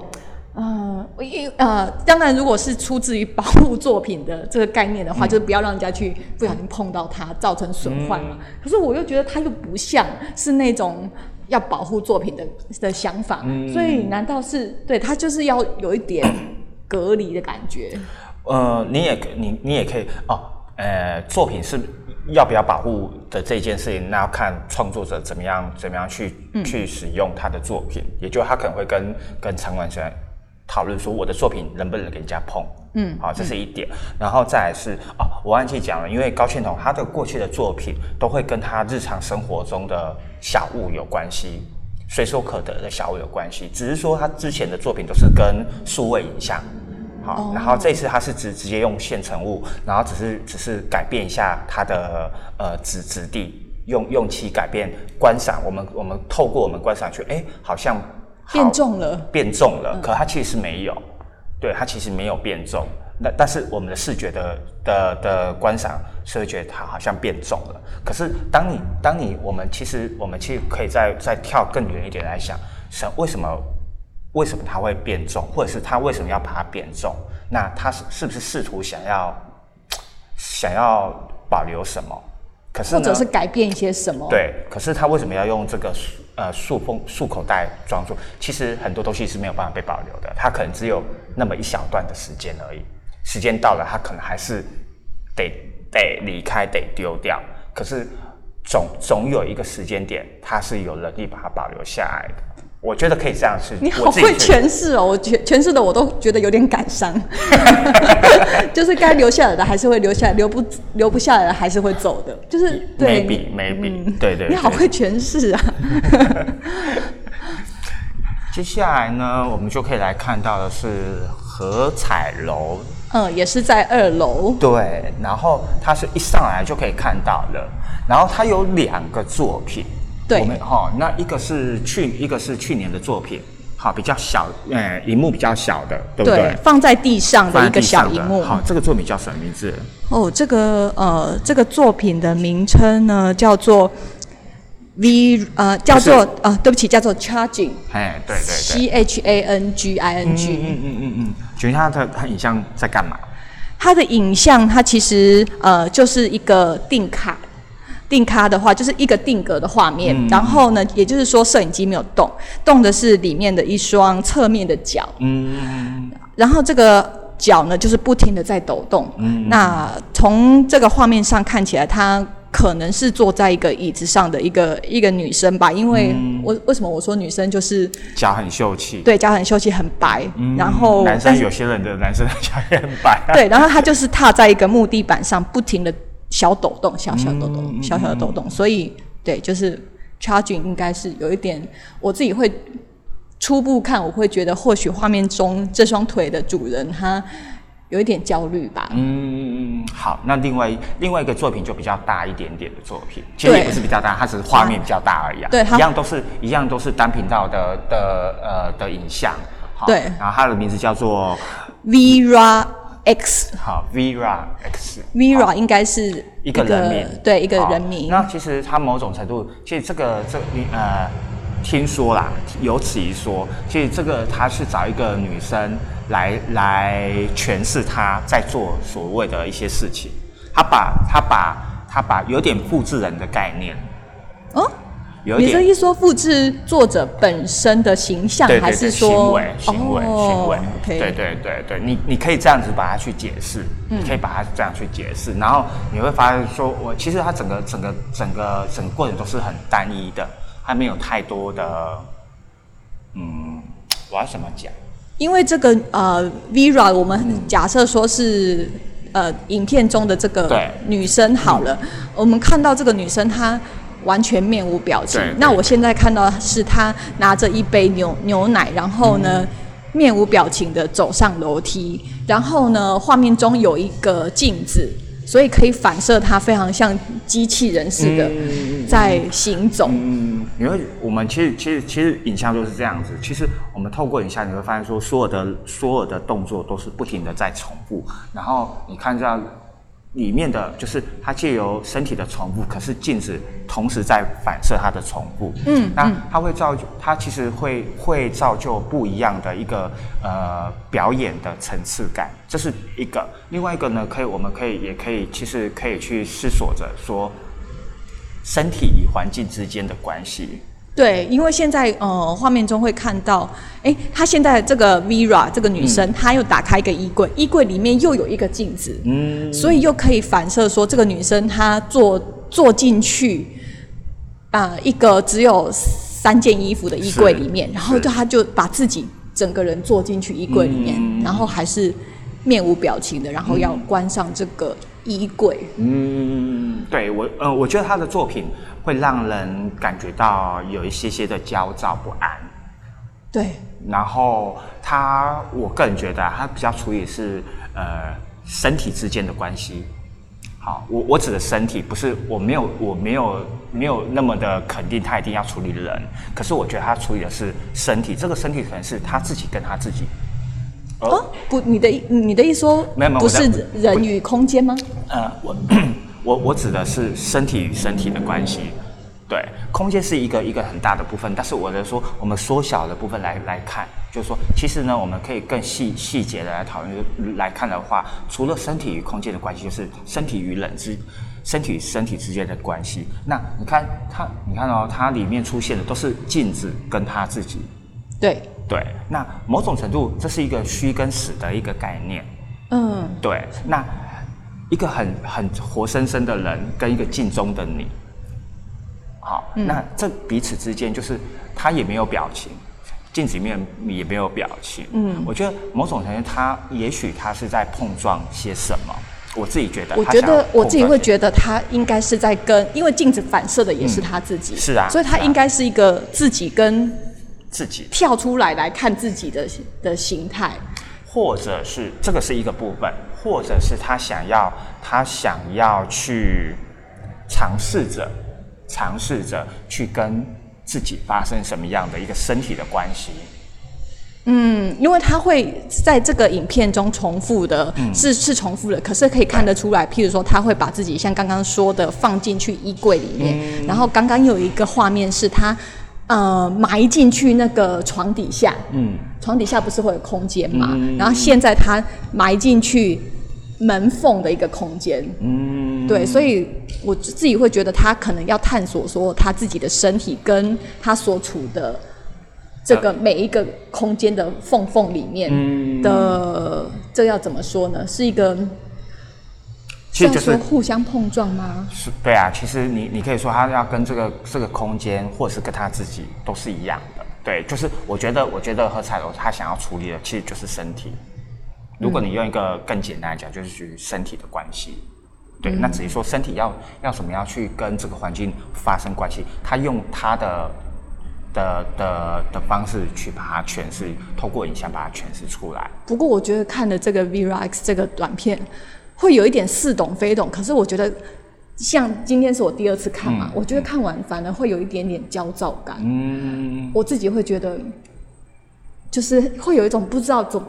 呃，一呃，当然，如果是出自于保护作品的这个概念的话，就是不要让人家去不小心碰到它，造成损坏嘛。可是我又觉得它又不像是那种要保护作品的的想法，所以难道是对它就是要有一点隔离的感觉？呃，你也你你也可以哦，呃，作品是要不要保护的这件事情，那要看创作者怎么样怎么样去去使用他的作品，也就他可能会跟跟场馆员。讨论说我的作品能不能给人家碰，嗯，好，这是一点。然后再来是哦，我忘记讲了，因为高倩彤他的过去的作品都会跟他日常生活中的小物有关系，随手可得的小物有关系。只是说他之前的作品都是跟数位影像，好，然后这次他是直直接用现成物，然后只是只是改变一下它的呃质质地，用用漆改变观赏。我们我们透过我们观赏去，哎，好像。变重了，变重了，可它其实没有，对，它其实没有变重。那但是我们的视觉的的的观赏是会觉得它好像变重了。可是当你当你我们其实我们其实可以再再跳更远一点来想，什为什么为什么它会变重，或者是它为什么要把它变重？那它是是不是试图想要想要保留什么？可是或者是改变一些什么？对，可是他为什么要用这个？呃，塑封塑口袋装住，其实很多东西是没有办法被保留的，它可能只有那么一小段的时间而已。时间到了，它可能还是得得离开，得丢掉。可是总总有一个时间点，它是有能力把它保留下来的。我觉得可以这样是。你好会诠释哦，我诠诠释的我都觉得有点感伤。就是该留下来的还是会留下来，留不留不下来的还是会走的。就是对，maybe maybe，对对。你好会诠释啊。接下来呢，我们就可以来看到的是何彩楼。嗯，也是在二楼。对，然后它是一上来就可以看到了，然后它有两个作品。对，哈，那一个是去，一个是去年的作品，好，比较小，呃，荧幕比较小的，对不对？放在地上的一个小荧幕。好，这个作品叫什么名字？哦，这个呃，这个作品的名称呢叫做 V，呃，叫做呃，对不起，叫做 Charging。哎，对对对，C H A N G I N G。嗯嗯嗯嗯，请问它的它影像在干嘛？它的影像，它其实呃，就是一个定卡。定咖的话，就是一个定格的画面，然后呢，也就是说摄影机没有动，动的是里面的一双侧面的脚。嗯，然后这个脚呢，就是不停的在抖动。嗯，那从这个画面上看起来，她可能是坐在一个椅子上的一个一个女生吧？因为我为什么我说女生就是脚很秀气？对，脚很秀气，很白。然后男生有些人的男生的脚也很白。对，然后她就是踏在一个木地板上，不停的。小抖动，小小抖动，小小的抖动，所以对，就是 charging 应该是有一点，我自己会初步看，我会觉得或许画面中这双腿的主人他有一点焦虑吧。嗯，好，那另外另外一个作品就比较大一点点的作品，其实也不是比较大，它只是画面比较大而已。对，一样都是一样都是单频道的的呃的影像。对，然后它的名字叫做 Vera。X，好，Vera X。Vera 应该是一个人名，对，一个人名。那其实他某种程度，其实这个这你呃，听说啦，有此一说，其实这个他是找一个女生来来诠释他在做所谓的一些事情，他把他把他把有点复制人的概念，哦，你这一说复制作者本身的形象，对对对还是说行为行为哦行为。对对对对，你你可以这样子把它去解释，嗯。你可以把它这样去解释，然后你会发现说，我其实它整个整个整个整个过程都是很单一的，它没有太多的，嗯，我要怎么讲？因为这个呃，Vera，我们假设说是呃，影片中的这个对。女生好了，我们看到这个女生她完全面无表情。那我现在看到是他拿着一杯牛牛奶，然后呢。嗯面无表情的走上楼梯，然后呢，画面中有一个镜子，所以可以反射它非常像机器人似的在行走。嗯，你会，我们其实其实其实影像就是这样子。其实我们透过影像，你会发现说，所有的所有的动作都是不停的在重复。然后你看到里面的就是它借由身体的重复，可是镜子同时在反射它的重复。嗯那它会造就，它其实会会造就不一样的一个呃表演的层次感，这是一个。另外一个呢，可以我们可以也可以其实可以去思索着说。身体与环境之间的关系。对，因为现在呃画面中会看到，哎，她现在这个 Vera 这个女生，她又打开一个衣柜，衣柜里面又有一个镜子，嗯，所以又可以反射说这个女生她坐坐进去啊、一个只有三件衣服的衣柜里面，然后就她就把自己整个人坐进去衣柜里面，嗯。然后还是面无表情的，然后要关上这个衣柜。嗯，对我，呃，我觉得他的作品会让人感觉到有一些些的焦躁不安。对，然后他，我个人觉得、啊、他比较处理是呃身体之间的关系。好，我我指的身体不是我没有我没有没有那么的肯定他一定要处理人，可是我觉得他处理的是身体，这个身体可能是他自己跟他自己。哦，不，你的意你的意思说没有没有不是人与空间吗？呃，我 我我指的是身体与身体的关系。对，空间是一个一个很大的部分，但是我的说，我们缩小的部分来来看，就是说，其实呢，我们可以更细细节的来讨论来看的话，除了身体与空间的关系，就是身体与人之身体与身体之间的关系。那你看它，你看哦，它里面出现的都是镜子跟他自己。对，对，那某种程度这是一个虚跟实的一个概念。嗯，对，那一个很很活生生的人跟一个镜中的你，好，那这彼此之间就是他也没有表情，镜子里面也没有表情。嗯，我觉得某种程度他也许他是在碰撞些什么，我自己觉得我觉得我自己会觉得他应该是在跟，因为镜子反射的也是他自己，是啊所以他应该是一个自己跟自己跳出来来看自己的的形态。或者是这个是一个部分，或者是他想要他想要去尝试着尝试着去跟自己发生什么样的一个身体的关系。嗯，因为他会在这个影片中重复的，嗯是是重复的，可是可以看得出来，譬如说他会把自己像刚刚说的放进去衣柜里面，嗯然后刚刚有一个画面是他呃埋进去那个床底下，嗯，床底下不是会有空间嘛？然后现在他埋进去门缝的一个空间，嗯，对，所以我自己会觉得他可能要探索说他自己的身体跟他所处的这个每一个空间的缝缝里面嗯。的，这要怎么说呢？是一个其实就是要说互相碰撞吗？是，对啊，其实你你可以说他要跟这个这个空间，或是跟他自己都是一样的。对，就是我觉得，我觉得何彩楼他想要处理的其实就是身体。如果你用一个更简单来讲，就是属于身体的关系。对，那只是说身体要要怎么样去跟这个环境发生关系，他用他的的的的方式去把它诠释，透过影像把它诠释出来。不过我觉得看了这个 Vera X 这个短片，会有一点似懂非懂。可是我觉得，像今天是我第二次看嘛，我觉得看完反而会有一点点焦躁感。嗯，我自己会觉得，就是会有一种不知道怎，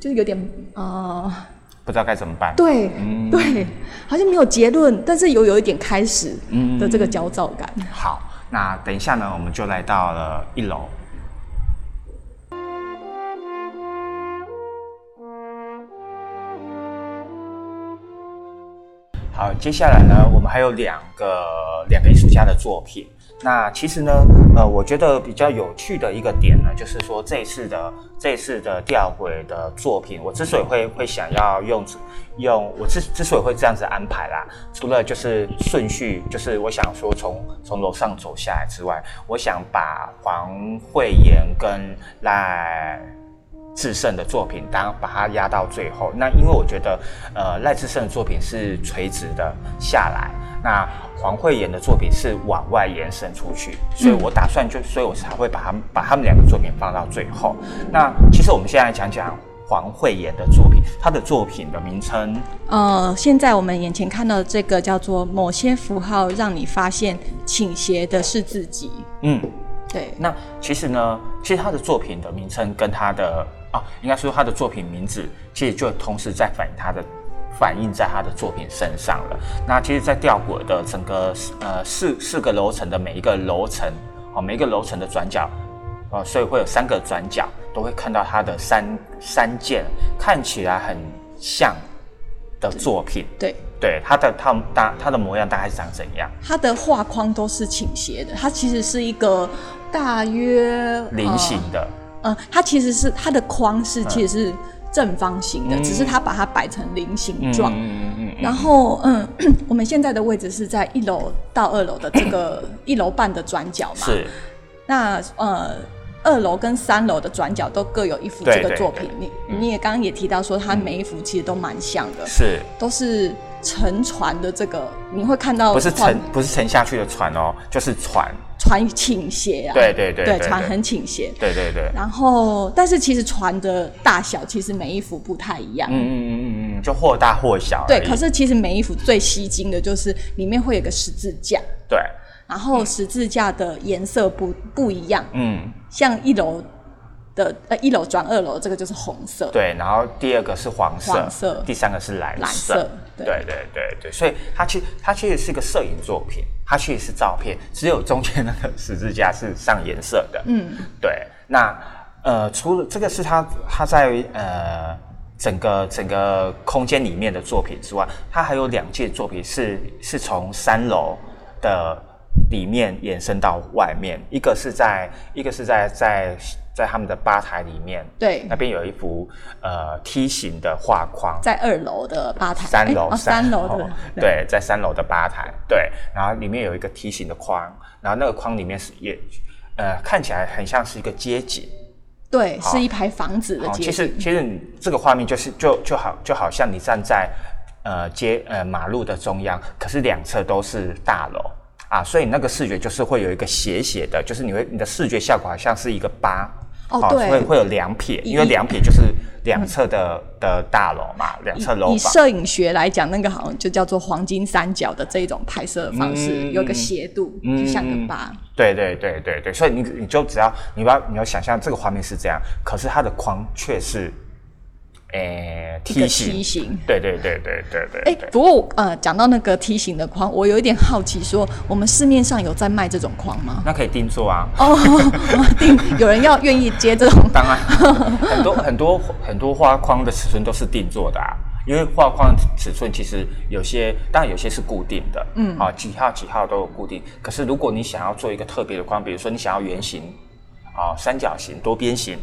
就是有点呃，不知道该怎么办。对，对，好像没有结论，但是有有一点开始的这个焦躁感。好，那等一下呢，我们就来到了一楼。好，接下来呢，我们还有两个两个艺术家的作品。那其实呢，呃，我觉得比较有趣的一个点呢，就是说这次的这次的吊轨的作品，我之所以会会想要用用我之之所以会这样子安排啦，除了就是顺序，就是我想说从从楼上走下来之外，我想把黄慧妍跟赖。智胜的作品，当把它压到最后。那因为我觉得，呃，赖智胜的作品是垂直的下来，那黄慧妍的作品是往外延伸出去，所以我打算就，所以我才会把他们把他们两个作品放到最后。那其实我们现在讲讲黄慧妍的作品，她的作品的名称，呃，现在我们眼前看到的这个叫做某些符号让你发现倾斜的是自己。嗯，对。那其实呢，其实她的作品的名称跟她的。啊，应该说他的作品名字其实就同时在反映他的反映在他的作品身上了。那其实，在吊轨的整个呃四四个楼层的每一个楼层，哦，每一个楼层的转角，哦，所以会有三个转角都会看到他的三三件看起来很像的作品。对对，他的他大他的模样大概是长怎样？他的画框都是倾斜的，它其实是一个大约菱形的。嗯，它其实是它的框是其实是正方形的，只是它把它摆成菱形状。嗯嗯然后，嗯，我们现在的位置是在一楼到二楼的这个一楼半的转角嘛。是。那呃，二楼跟三楼的转角都各有一幅这个作品。你你也刚刚也提到说，它每一幅其实都蛮像的。是。都是沉船的这个，你会看到不是沉不是沉下去的船哦，就是船。船倾斜啊，对对对，对船很倾斜，对对对。然后，但是其实船的大小其实每一幅不太一样，嗯嗯嗯嗯嗯，就或大或小。对，可是其实每一幅最吸睛的就是里面会有个十字架，对。然后十字架的颜色不不一样，嗯，像一楼。的呃，一楼转二楼，这个就是红色。对，然后第二个是黄色，黄色，第三个是蓝蓝色。对对对对，所以它其实它其实是一个摄影作品，它其实是照片，只有中间那个十字架是上颜色的。嗯，对。那呃，除了这个是他他在呃整个整个空间里面的作品之外，他还有两件作品是是从三楼的里面延伸到外面，一个是在一个是在在。在他们的吧台里面，对，那边有一幅呃梯形的画框，在二楼的吧台，三楼，三楼。的，对，在三楼的吧台，对，然后里面有一个梯形的框，然后那个框里面是也呃看起来很像是一个街景，对，是一排房子的街景。其实其实你这个画面就是就就好就好像你站在呃街呃马路的中央，可是两侧都是大楼。啊，所以那个视觉就是会有一个斜斜的，就是你会你的视觉效果好像是一个八。哦，对，会会有两撇，因为两撇就是两侧的的大楼嘛，两侧楼以摄影学来讲，那个好像就叫做黄金三角的这一种拍摄方式，有个斜度，就像个八。对对对对对，所以你你就只要你要你要想象这个画面是这样，可是它的框却是。诶，梯形，对对对对对对。哎，不过呃，讲到那个梯形的框，我有一点好奇，说我们市面上有在卖这种框吗？那可以定做啊。哦，定有人要愿意接这种？当然，很多很多很多花框的尺寸都是定做的啊。因为画框尺寸其实有些，当然有些是固定的，嗯，啊几号几号都有固定。可是如果你想要做一个特别的框，比如说你想要圆形，啊三角形、多边形。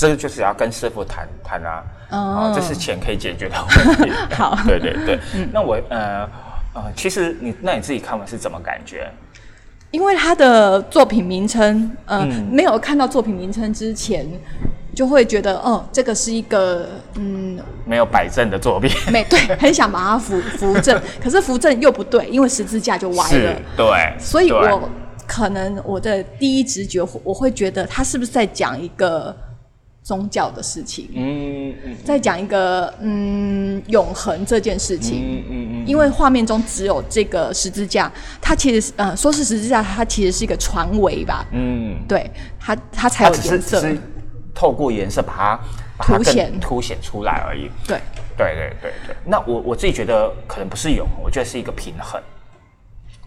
这个就是要跟师傅谈谈啊，哦，这是钱可以解决的问题。好，对对对。那我呃呃，其实你那你自己看完是怎么感觉？因为他的作品名称，嗯，没有看到作品名称之前，就会觉得，哦，这个是一个嗯，没有摆正的作品。没对，很想把它扶扶正，可是扶正又不对，因为十字架就歪了。对，所以我可能我的第一直觉，我会觉得他是不是在讲一个。宗教的事情，嗯嗯，再讲一个嗯永恒这件事情，嗯嗯嗯，因为画面中只有这个十字架，它其实呃说是十字架，它其实是一个船尾吧，嗯，对，它它才有颜色，透过颜色把它凸显。凸显出来而已，对。对对对对。那我我自己觉得可能不是永恒，我觉得是一个平衡。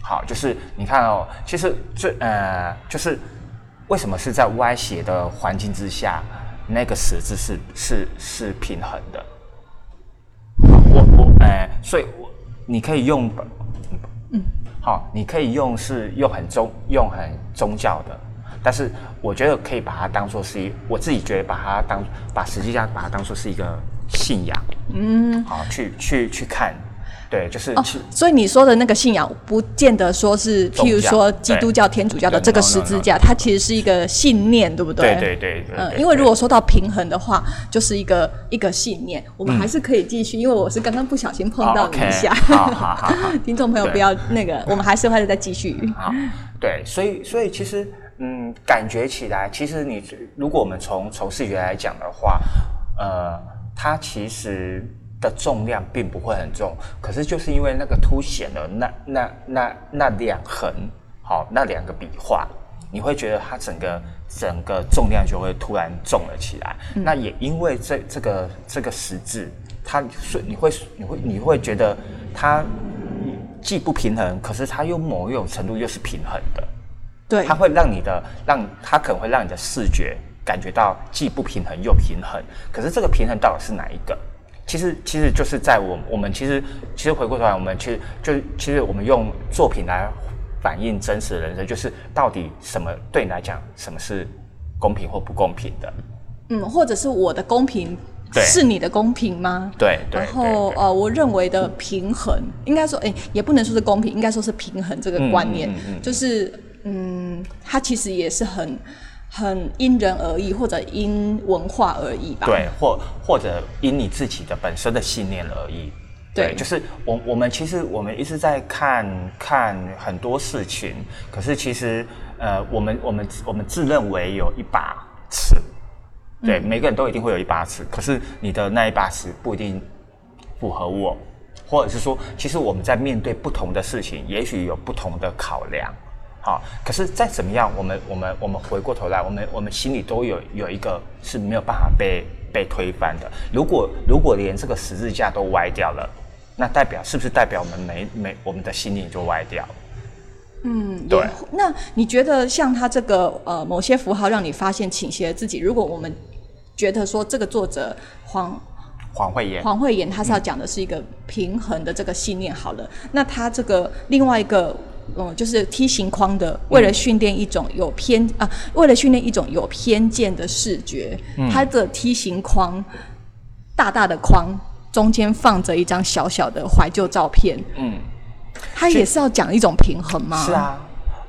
好，就是你看哦，其实这呃，就是为什么是在歪斜的环境之下，那个十字是是是平衡的。我我哎，所以我你可以用，嗯，好，你可以用是用很宗用很宗教的，但是我觉得可以把它当做是一，我自己觉得把它当把实际上把它当做是一个信仰，嗯，好，去去去看。对，就是哦，所以你说的那个信仰，不见得说是，譬如说基督教、天主教的这个十字架，它其实是一个信念，对不对？对对对。嗯，因为如果说到平衡的话，就是一个一个信念。我们还是可以继续，因为我是刚刚不小心碰到你一下。好好好，听众朋友不要那个，我们还是会再继续。好，对，所以所以其实嗯，感觉起来，其实你如果我们从从视觉来讲的话，呃，它其实。的重量并不会很重，可是就是因为那个凸显了那那那那两横，好那两个笔画，你会觉得它整个整个重量就会突然重了起来。那也因为这这个这个十字，它是你会你会你会觉得它既不平衡，可是它又某一种程度又是平衡的。对，它会让你的让它可能会让你的视觉感觉到既不平衡又平衡。可是这个平衡到底是哪一个？其实，其实就是在我我们其实其实回过头来，我们其实就其实我们用作品来反映真实的人生，就是到底什么对你来讲，什么是公平或不公平的？嗯，或者是我的公平是你的公平吗？对对。然后呃，我认为的平衡，应该说，哎，也不能说是公平，应该说是平衡这个观念，就是嗯，它其实也是很。很因人而异，或者因文化而异吧。对，或或者因你自己的本身的信念而异。对，就是我我们其实我们一直在看看很多事情，可是其实呃，我们我们我们自认为有一把尺，对，每个人都一定会有一把尺，可是你的那一把尺不一定符合我，或者是说，其实我们在面对不同的事情，也许有不同的考量。好，可是再怎么样，我们我们我们回过头来，我们我们心里都有有一个是没有办法被被推翻的。如果如果连这个十字架都歪掉了，那代表是不是代表我们没没我们的心灵就歪掉了？嗯，对。那你觉得像他这个呃某些符号让你发现倾斜自己，如果我们觉得说这个作者黄黄慧妍黄慧妍他是要讲的是一个平衡的这个信念，好了，那他这个另外一个。嗯，就是梯形框的，为了训练一种有偏啊，为了训练一种有偏见的视觉，它的梯形框大大的框中间放着一张小小的怀旧照片，嗯，它也是要讲一种平衡吗？是啊，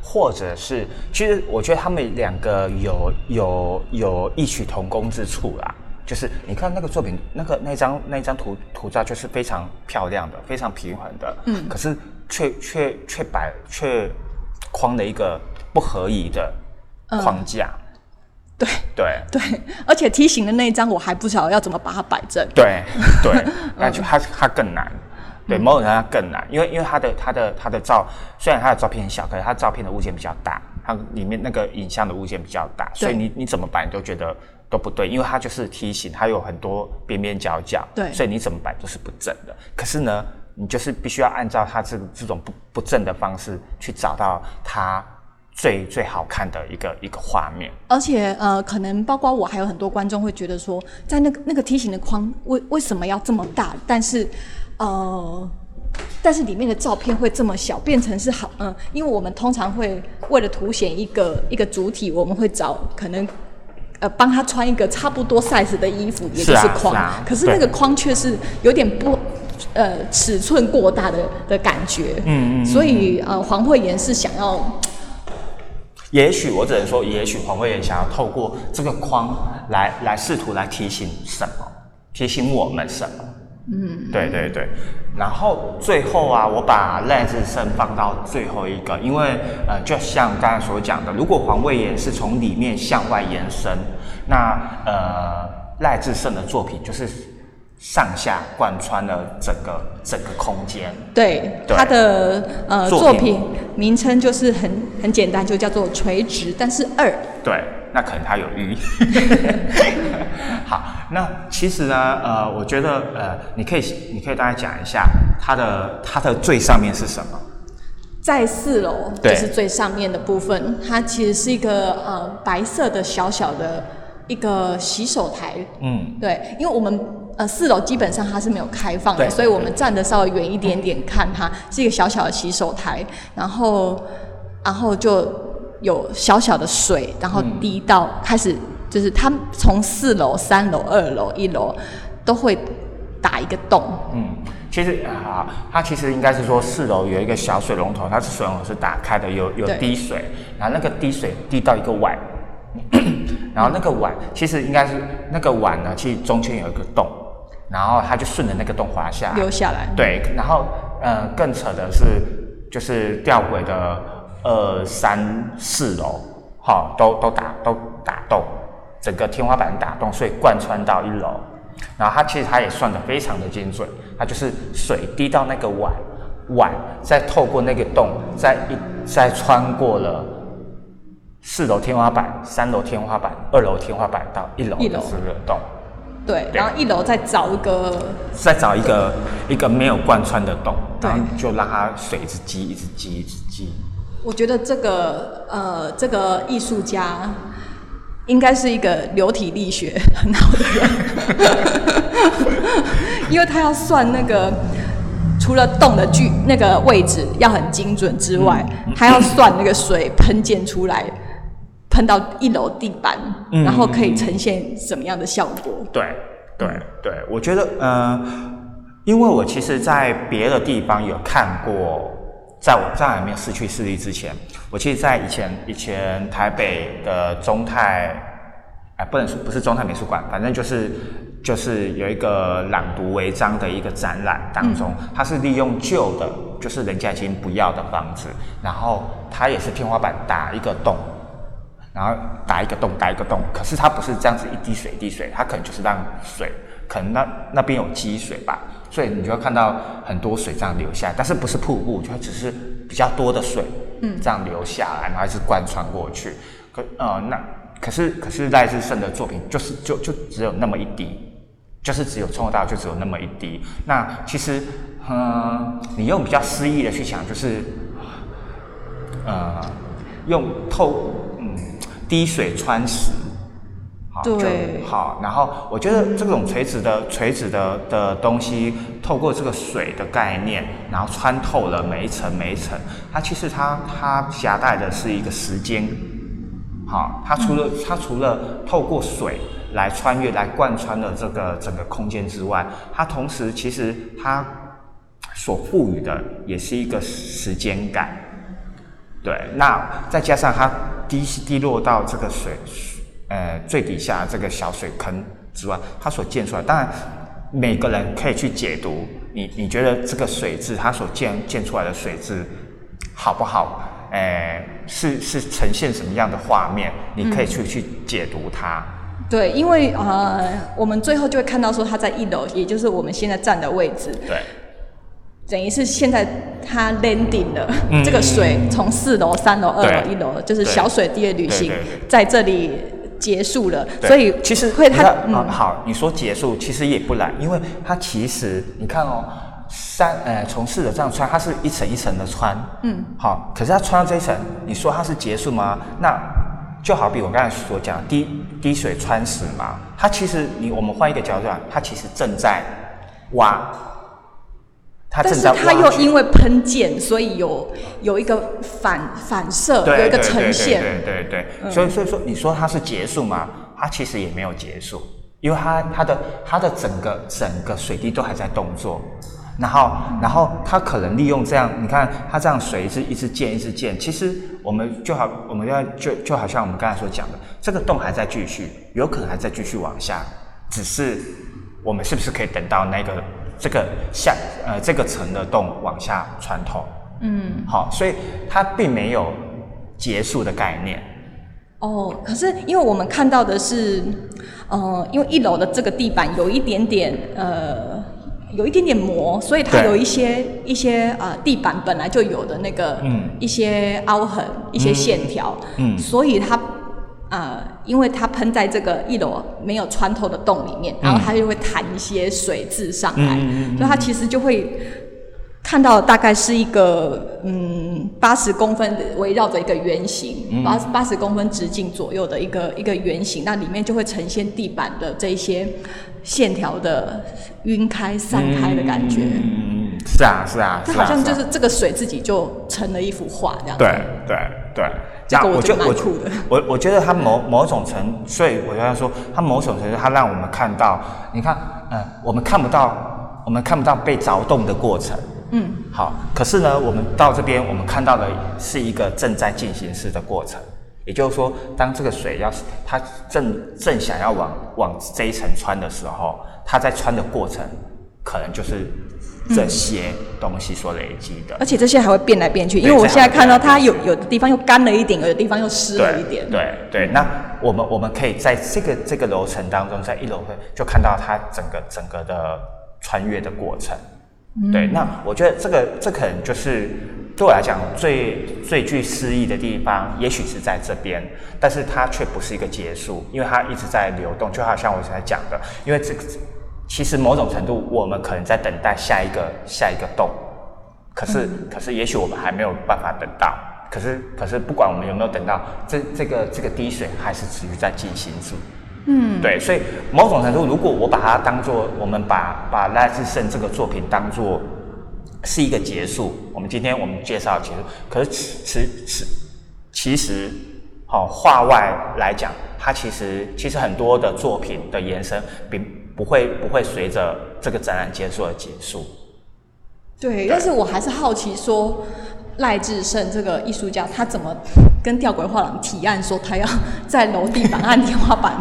或者是，其实我觉得他们两个有有有异曲同工之处啦。就是你看那个作品，那个那张那张图图照就是非常漂亮的，非常平衡的，嗯，可是却却却摆却框了一个不合宜的框架，对。对。对，而且梯形的那一张我还不晓得要怎么把它摆正，对 对，那就它它更难，对，某种程度上更难，因为因为它的它的它的照虽然它的照片很小，可是它照片的物件比较大，它里面那个影像的物件比较大，所以你你怎么摆你都觉得。都不对，因为它就是梯形，它有很多边边角角，对，所以你怎么摆都是不正的。可是呢，你就是必须要按照它这这种不不正的方式去找到它最最好看的一个一个画面。而且呃，可能包括我还有很多观众会觉得说，在那个那个梯形的框为为什么要这么大？但是呃，但是里面的照片会这么小，变成是好嗯，因为我们通常会为了凸显一个一个主体，我们会找可能。呃，帮他穿一个差不多 size 的衣服，也就是框，可是那个框却是有点不，呃，尺寸过大的的感觉。嗯嗯。所以呃，黄慧妍是想要，也许我只能说，也许黄慧妍想要透过这个框来来试图来提醒什么，提醒我们什么。嗯，对对对。然后最后啊，我把赖志胜放到最后一个，因为呃，就像刚才所讲的，如果黄卫也是从里面向外延伸，那呃，赖志胜的作品就是上下贯穿了整个整个空间。对，对它的呃作品作品名称就是很很简单，就叫做垂直，但是二。对，那可能它有寓意。好，那其实呢，呃，我觉得呃，你可以你可以大概讲一下它的它的最上面是什么？在四楼，就是最上面的部分，它其实是一个呃白色的小小的一个洗手台。嗯，对，因为我们呃四楼基本上它是没有开放的，所以我们站的稍微远一点点看它，是一个小小的洗手台，然后然后就有小小的水，然后滴到、开始就是它从四楼、三楼、二楼、一楼都会打一个洞。嗯，其实啊，它其实应该是说四楼有一个小水龙头，它是水龙头是打开的，有有滴水，然后那个滴水滴到一个碗，然后那个碗其实应该是那个碗呢，其实中间有一个洞，然后他就顺着那个洞滑下来，流下来。对，然后呃，更扯的是，就是吊轨的二三四楼，好、都都打都打洞，整个天花板打洞，所以贯穿到一楼。然后它其实它也算的非常的精准，它就是水滴到那个碗，碗再透过那个洞，再一再穿过了四楼天花板、三楼天花板、二楼天花板到一楼一楼。的这个洞，对，对。然后一楼再找一个再找一个一个没有贯穿的洞，对。然后就让它水一直积，一直积，一直积。我觉得这个呃，这个艺术家应该是一个流体力学 很好的人，因为他要算那个除了洞的距那个位置要很精准之外，他要算那个水喷溅出来，喷到一楼地板，嗯。然后可以呈现什么样的效果？对对对，我觉得呃，因为我其实，在别的地方有看过，在我在还没有失去视力之前，我其实，在以前以前台北的中泰，哎、不能说不是中泰美术馆，反正就是就是有一个朗读违章的一个展览当中，它是利用旧的，就是人家已经不要的房子，然后它也是天花板打一个洞，然后打一个洞，打一个洞，可是它不是这样子一滴水一滴水，它可能就是让水，可能那那边有积水吧，所以你就会看到很多水这样流下来，但是不是瀑布，就只是比较多的水，嗯，这样流下来，然后一直贯穿过去。可呃那可是可是赖志胜的作品就是就就只有那么一滴，就是只有从头到尾就只有那么一滴。那其实嗯，你用比较诗意的去想，就是呃，用透嗯滴水穿石，好就对好。然后我觉得这种垂直的垂直的的东西，透过这个水的概念，然后穿透了每一层每一层，它其实它它夹带的是一个时间。好，它除了它除了透过水来穿越来贯穿了这个整个空间之外，它同时其实它所赋予的也是一个时间感。对，那再加上它滴滴落到这个水，呃，最底下这个小水坑之外，它所溅出来，当然每个人可以去解读，你你觉得这个水质它所溅溅出来的水质好不好？呃，是是呈现什么样的画面？你可以去、去解读它。对，因为呃，我们最后就会看到说它在一楼，也就是我们现在站的位置，对，等于是现在它 landing 了，嗯。这个水从四楼、三楼、二楼、一楼，就是小水滴的旅行在这里结束了。所以其实会它嗯。啊好，你说结束其实也不然，因为它其实你看哦，三呃从四楼这样穿，它是一层一层的穿，嗯，好，可是它穿到这一层，你说它是结束吗？那就好比我刚才所讲滴滴水穿石嘛，它其实你我们换一个角度讲，它其实正在挖，它但正在是它又因为喷溅，所以有有一个反反射，对有一个呈现。对对对。对，所以所以说你说它是结束吗？它其实也没有结束，因为它它的它的整个整个水滴都还在动作，然后然后它可能利用这样，你看它这样水一直一直溅一直溅，其实我们就好我们要就就好像我们刚才所讲的，这个洞还在继续，有可能还在继续往下，只是我们是不是可以等到那个这个下呃这个层的洞往下穿透？嗯，好，所以它并没有结束的概念。哦，可是因为我们看到的是，呃，因为一楼的这个地板有一点点呃，有一点点磨，所以它有一些一些呃地板本来就有的那个嗯。一些凹痕、一些线条，嗯。所以它呃，因为它喷在这个一楼没有穿透的洞里面，然后它就会弹一些水渍上来，所以它其实就会。看到大概是一个嗯八十公分的围绕着一个圆形，八八十公分直径左右的一个一个圆形，那里面就会呈现地板的这一些线条的晕开散开的感觉。嗯是啊是啊，它好像就是这个水自己就成了一幅画这样。对对对，那这个我觉得就我我我觉得他某某种程，所以我刚才说，他某种程度他让我们看到，你看，嗯、我们看不到，我们看不到被凿动的过程。嗯，好，可是呢，我们到这边，我们看到的是一个正在进行式的过程。也就是说，当这个水要是它正正想要往往这一层穿的时候，它在穿的过程，可能就是这些东西所累积的。而且这些还会变来变去，因为我现在看到它有有的地方又干了一点，有的地方又湿了一点。对对，那我们我们可以在这个这个楼层当中，在一楼会就看到它整个整个的穿越的过程。对，那我觉得这个这可能就是对我来讲最最具诗意的地方，也许是在这边，但是它却不是一个结束，因为它一直在流动，就好像我才讲的，因为这个其实某种程度我们可能在等待下一个下一个洞，可是，可是，也许我们还没有办法等到。可是，可是，不管我们有没有等到，这这个这个滴水还是持续在进行中。嗯，对，所以某种程度，如果我把它当做我们把把赖志胜这个作品当做是一个结束，我们今天我们介绍结束。可是其其其其实，好、画外来讲，它其实其实很多的作品的延伸，并不会不会随着这个展览结束而结束。对，但是我还是好奇说，赖志胜这个艺术家，他怎么跟吊诡画廊提案说他要在楼地板和天花板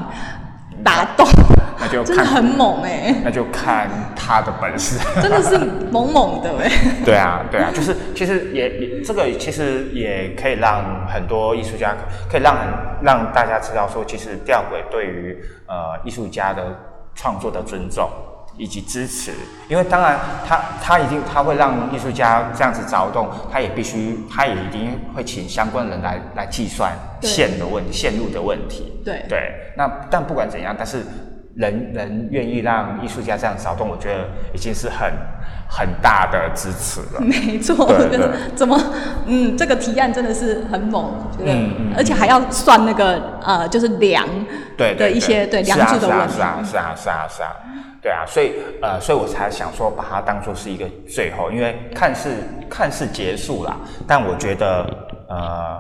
打洞？那就看真的很猛哎、那就看他的本事。真的是猛猛的哎、对啊，对啊，就是其实也也这个其实也可以让很多艺术家可以让很让大家知道说，其实吊诡对于呃艺术家的创作的尊重以及支持，因为当然他他一定他会让艺术家这样子凿洞，他也必须他也一定会请相关人来来计算线的问线路的问题。对。对，那但不管怎样，但是人人愿意让艺术家这样凿洞，我觉得已经是很很大的支持了。没错，对对就是怎么，嗯，这个提案真的是很猛，觉得，嗯嗯而且还要算那个呃，就是梁对对的一些对梁柱的问题是。啊是啊是啊是啊，对啊，所以呃，所以我才想说把它当做是一个最后，因为看似看似结束了，但我觉得呃，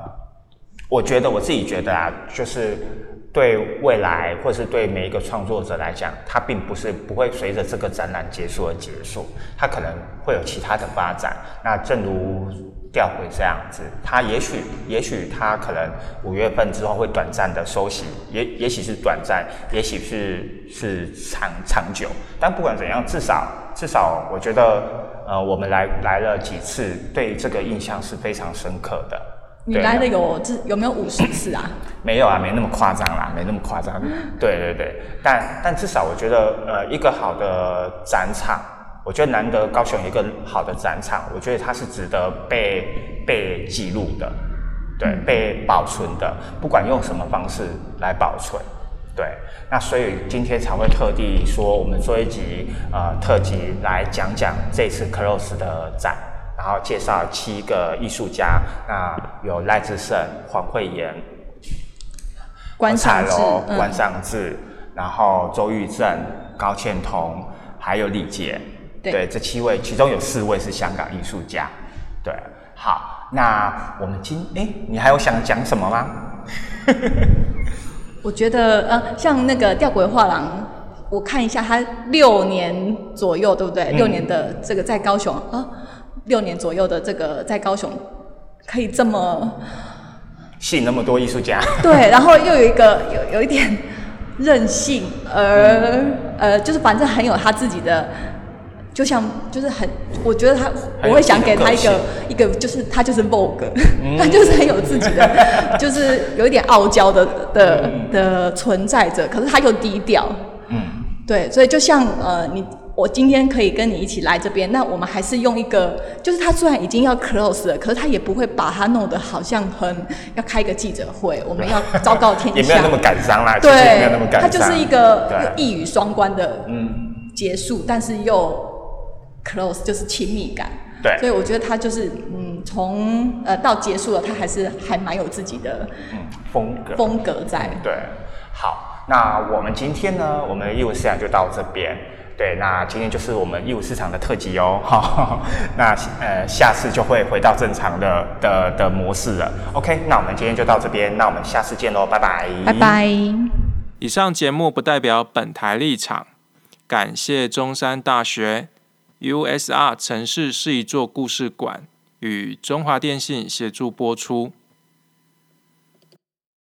我觉得我自己觉得啊，就是对未来或是对每一个创作者来讲，它并不是不会随着这个展览结束而结束，它可能会有其他的发展。那正如吊诡这样子，它也许也许它可能五月份之后会短暂的收息，也也许是短暂，也许是是长长久。但不管怎样，至少至少我觉得，呃，我们来来了几次，对这个印象是非常深刻的。对你来的有这有没有五十次啊？没有啊，没那么夸张啦，没那么夸张。对对对，但但至少我觉得，呃，一个好的展场，我觉得难得高雄有一个好的展场，我觉得它是值得被被记录的，对，被保存的，不管用什么方式来保存。对，那所以今天才会特地说，我们做一集呃特辑来讲讲这次 Close 的展。然后介绍七个艺术家，那有赖志胜、黄慧妍、关彩楼、嗯关上志，然后周玉正、高倩彤，还有李杰。对这七位，其中有四位是香港艺术家。对，好，那我们今哎，你还有想讲什么吗？我觉得呃，像那个吊诡画廊，我看一下，他六年左右，对不对？嗯六年的这个在高雄啊，六年左右的这个在高雄可以这么吸引那么多艺术家，对，然后又有一个有有一点任性，而呃，就是反正很有他自己的就像就是很，我觉得他我会想给他一个一个，就是他就是 Vogue，他就是很有自己的，就是有一点傲娇的的的存在着，可是他又低调。嗯，对，所以就像呃，你我今天可以跟你一起来这边，那我们还是用一个，就是他虽然已经要 close 了，可是他也不会把他弄得好像很要开一个记者会，我们要昭告天下，也没有那么感伤啦，对，没有那么感伤，他就是一个一语双关的嗯结束，但是又。close 就是亲密感，对，所以我觉得他就是嗯，从呃到结束了，他还是还蛮有自己的嗯风格风格在。对，好，那我们今天呢，我们的义务市场就到这边。对，那今天就是我们义务市场的特辑哦。好，那呃下次就会回到正常的的的模式了。OK，那我们今天就到这边，那我们下次见喽，拜拜。拜拜。以上节目不代表本台立场，感谢中山大学。USR 城市是一座故事馆，与中华电信协助播出。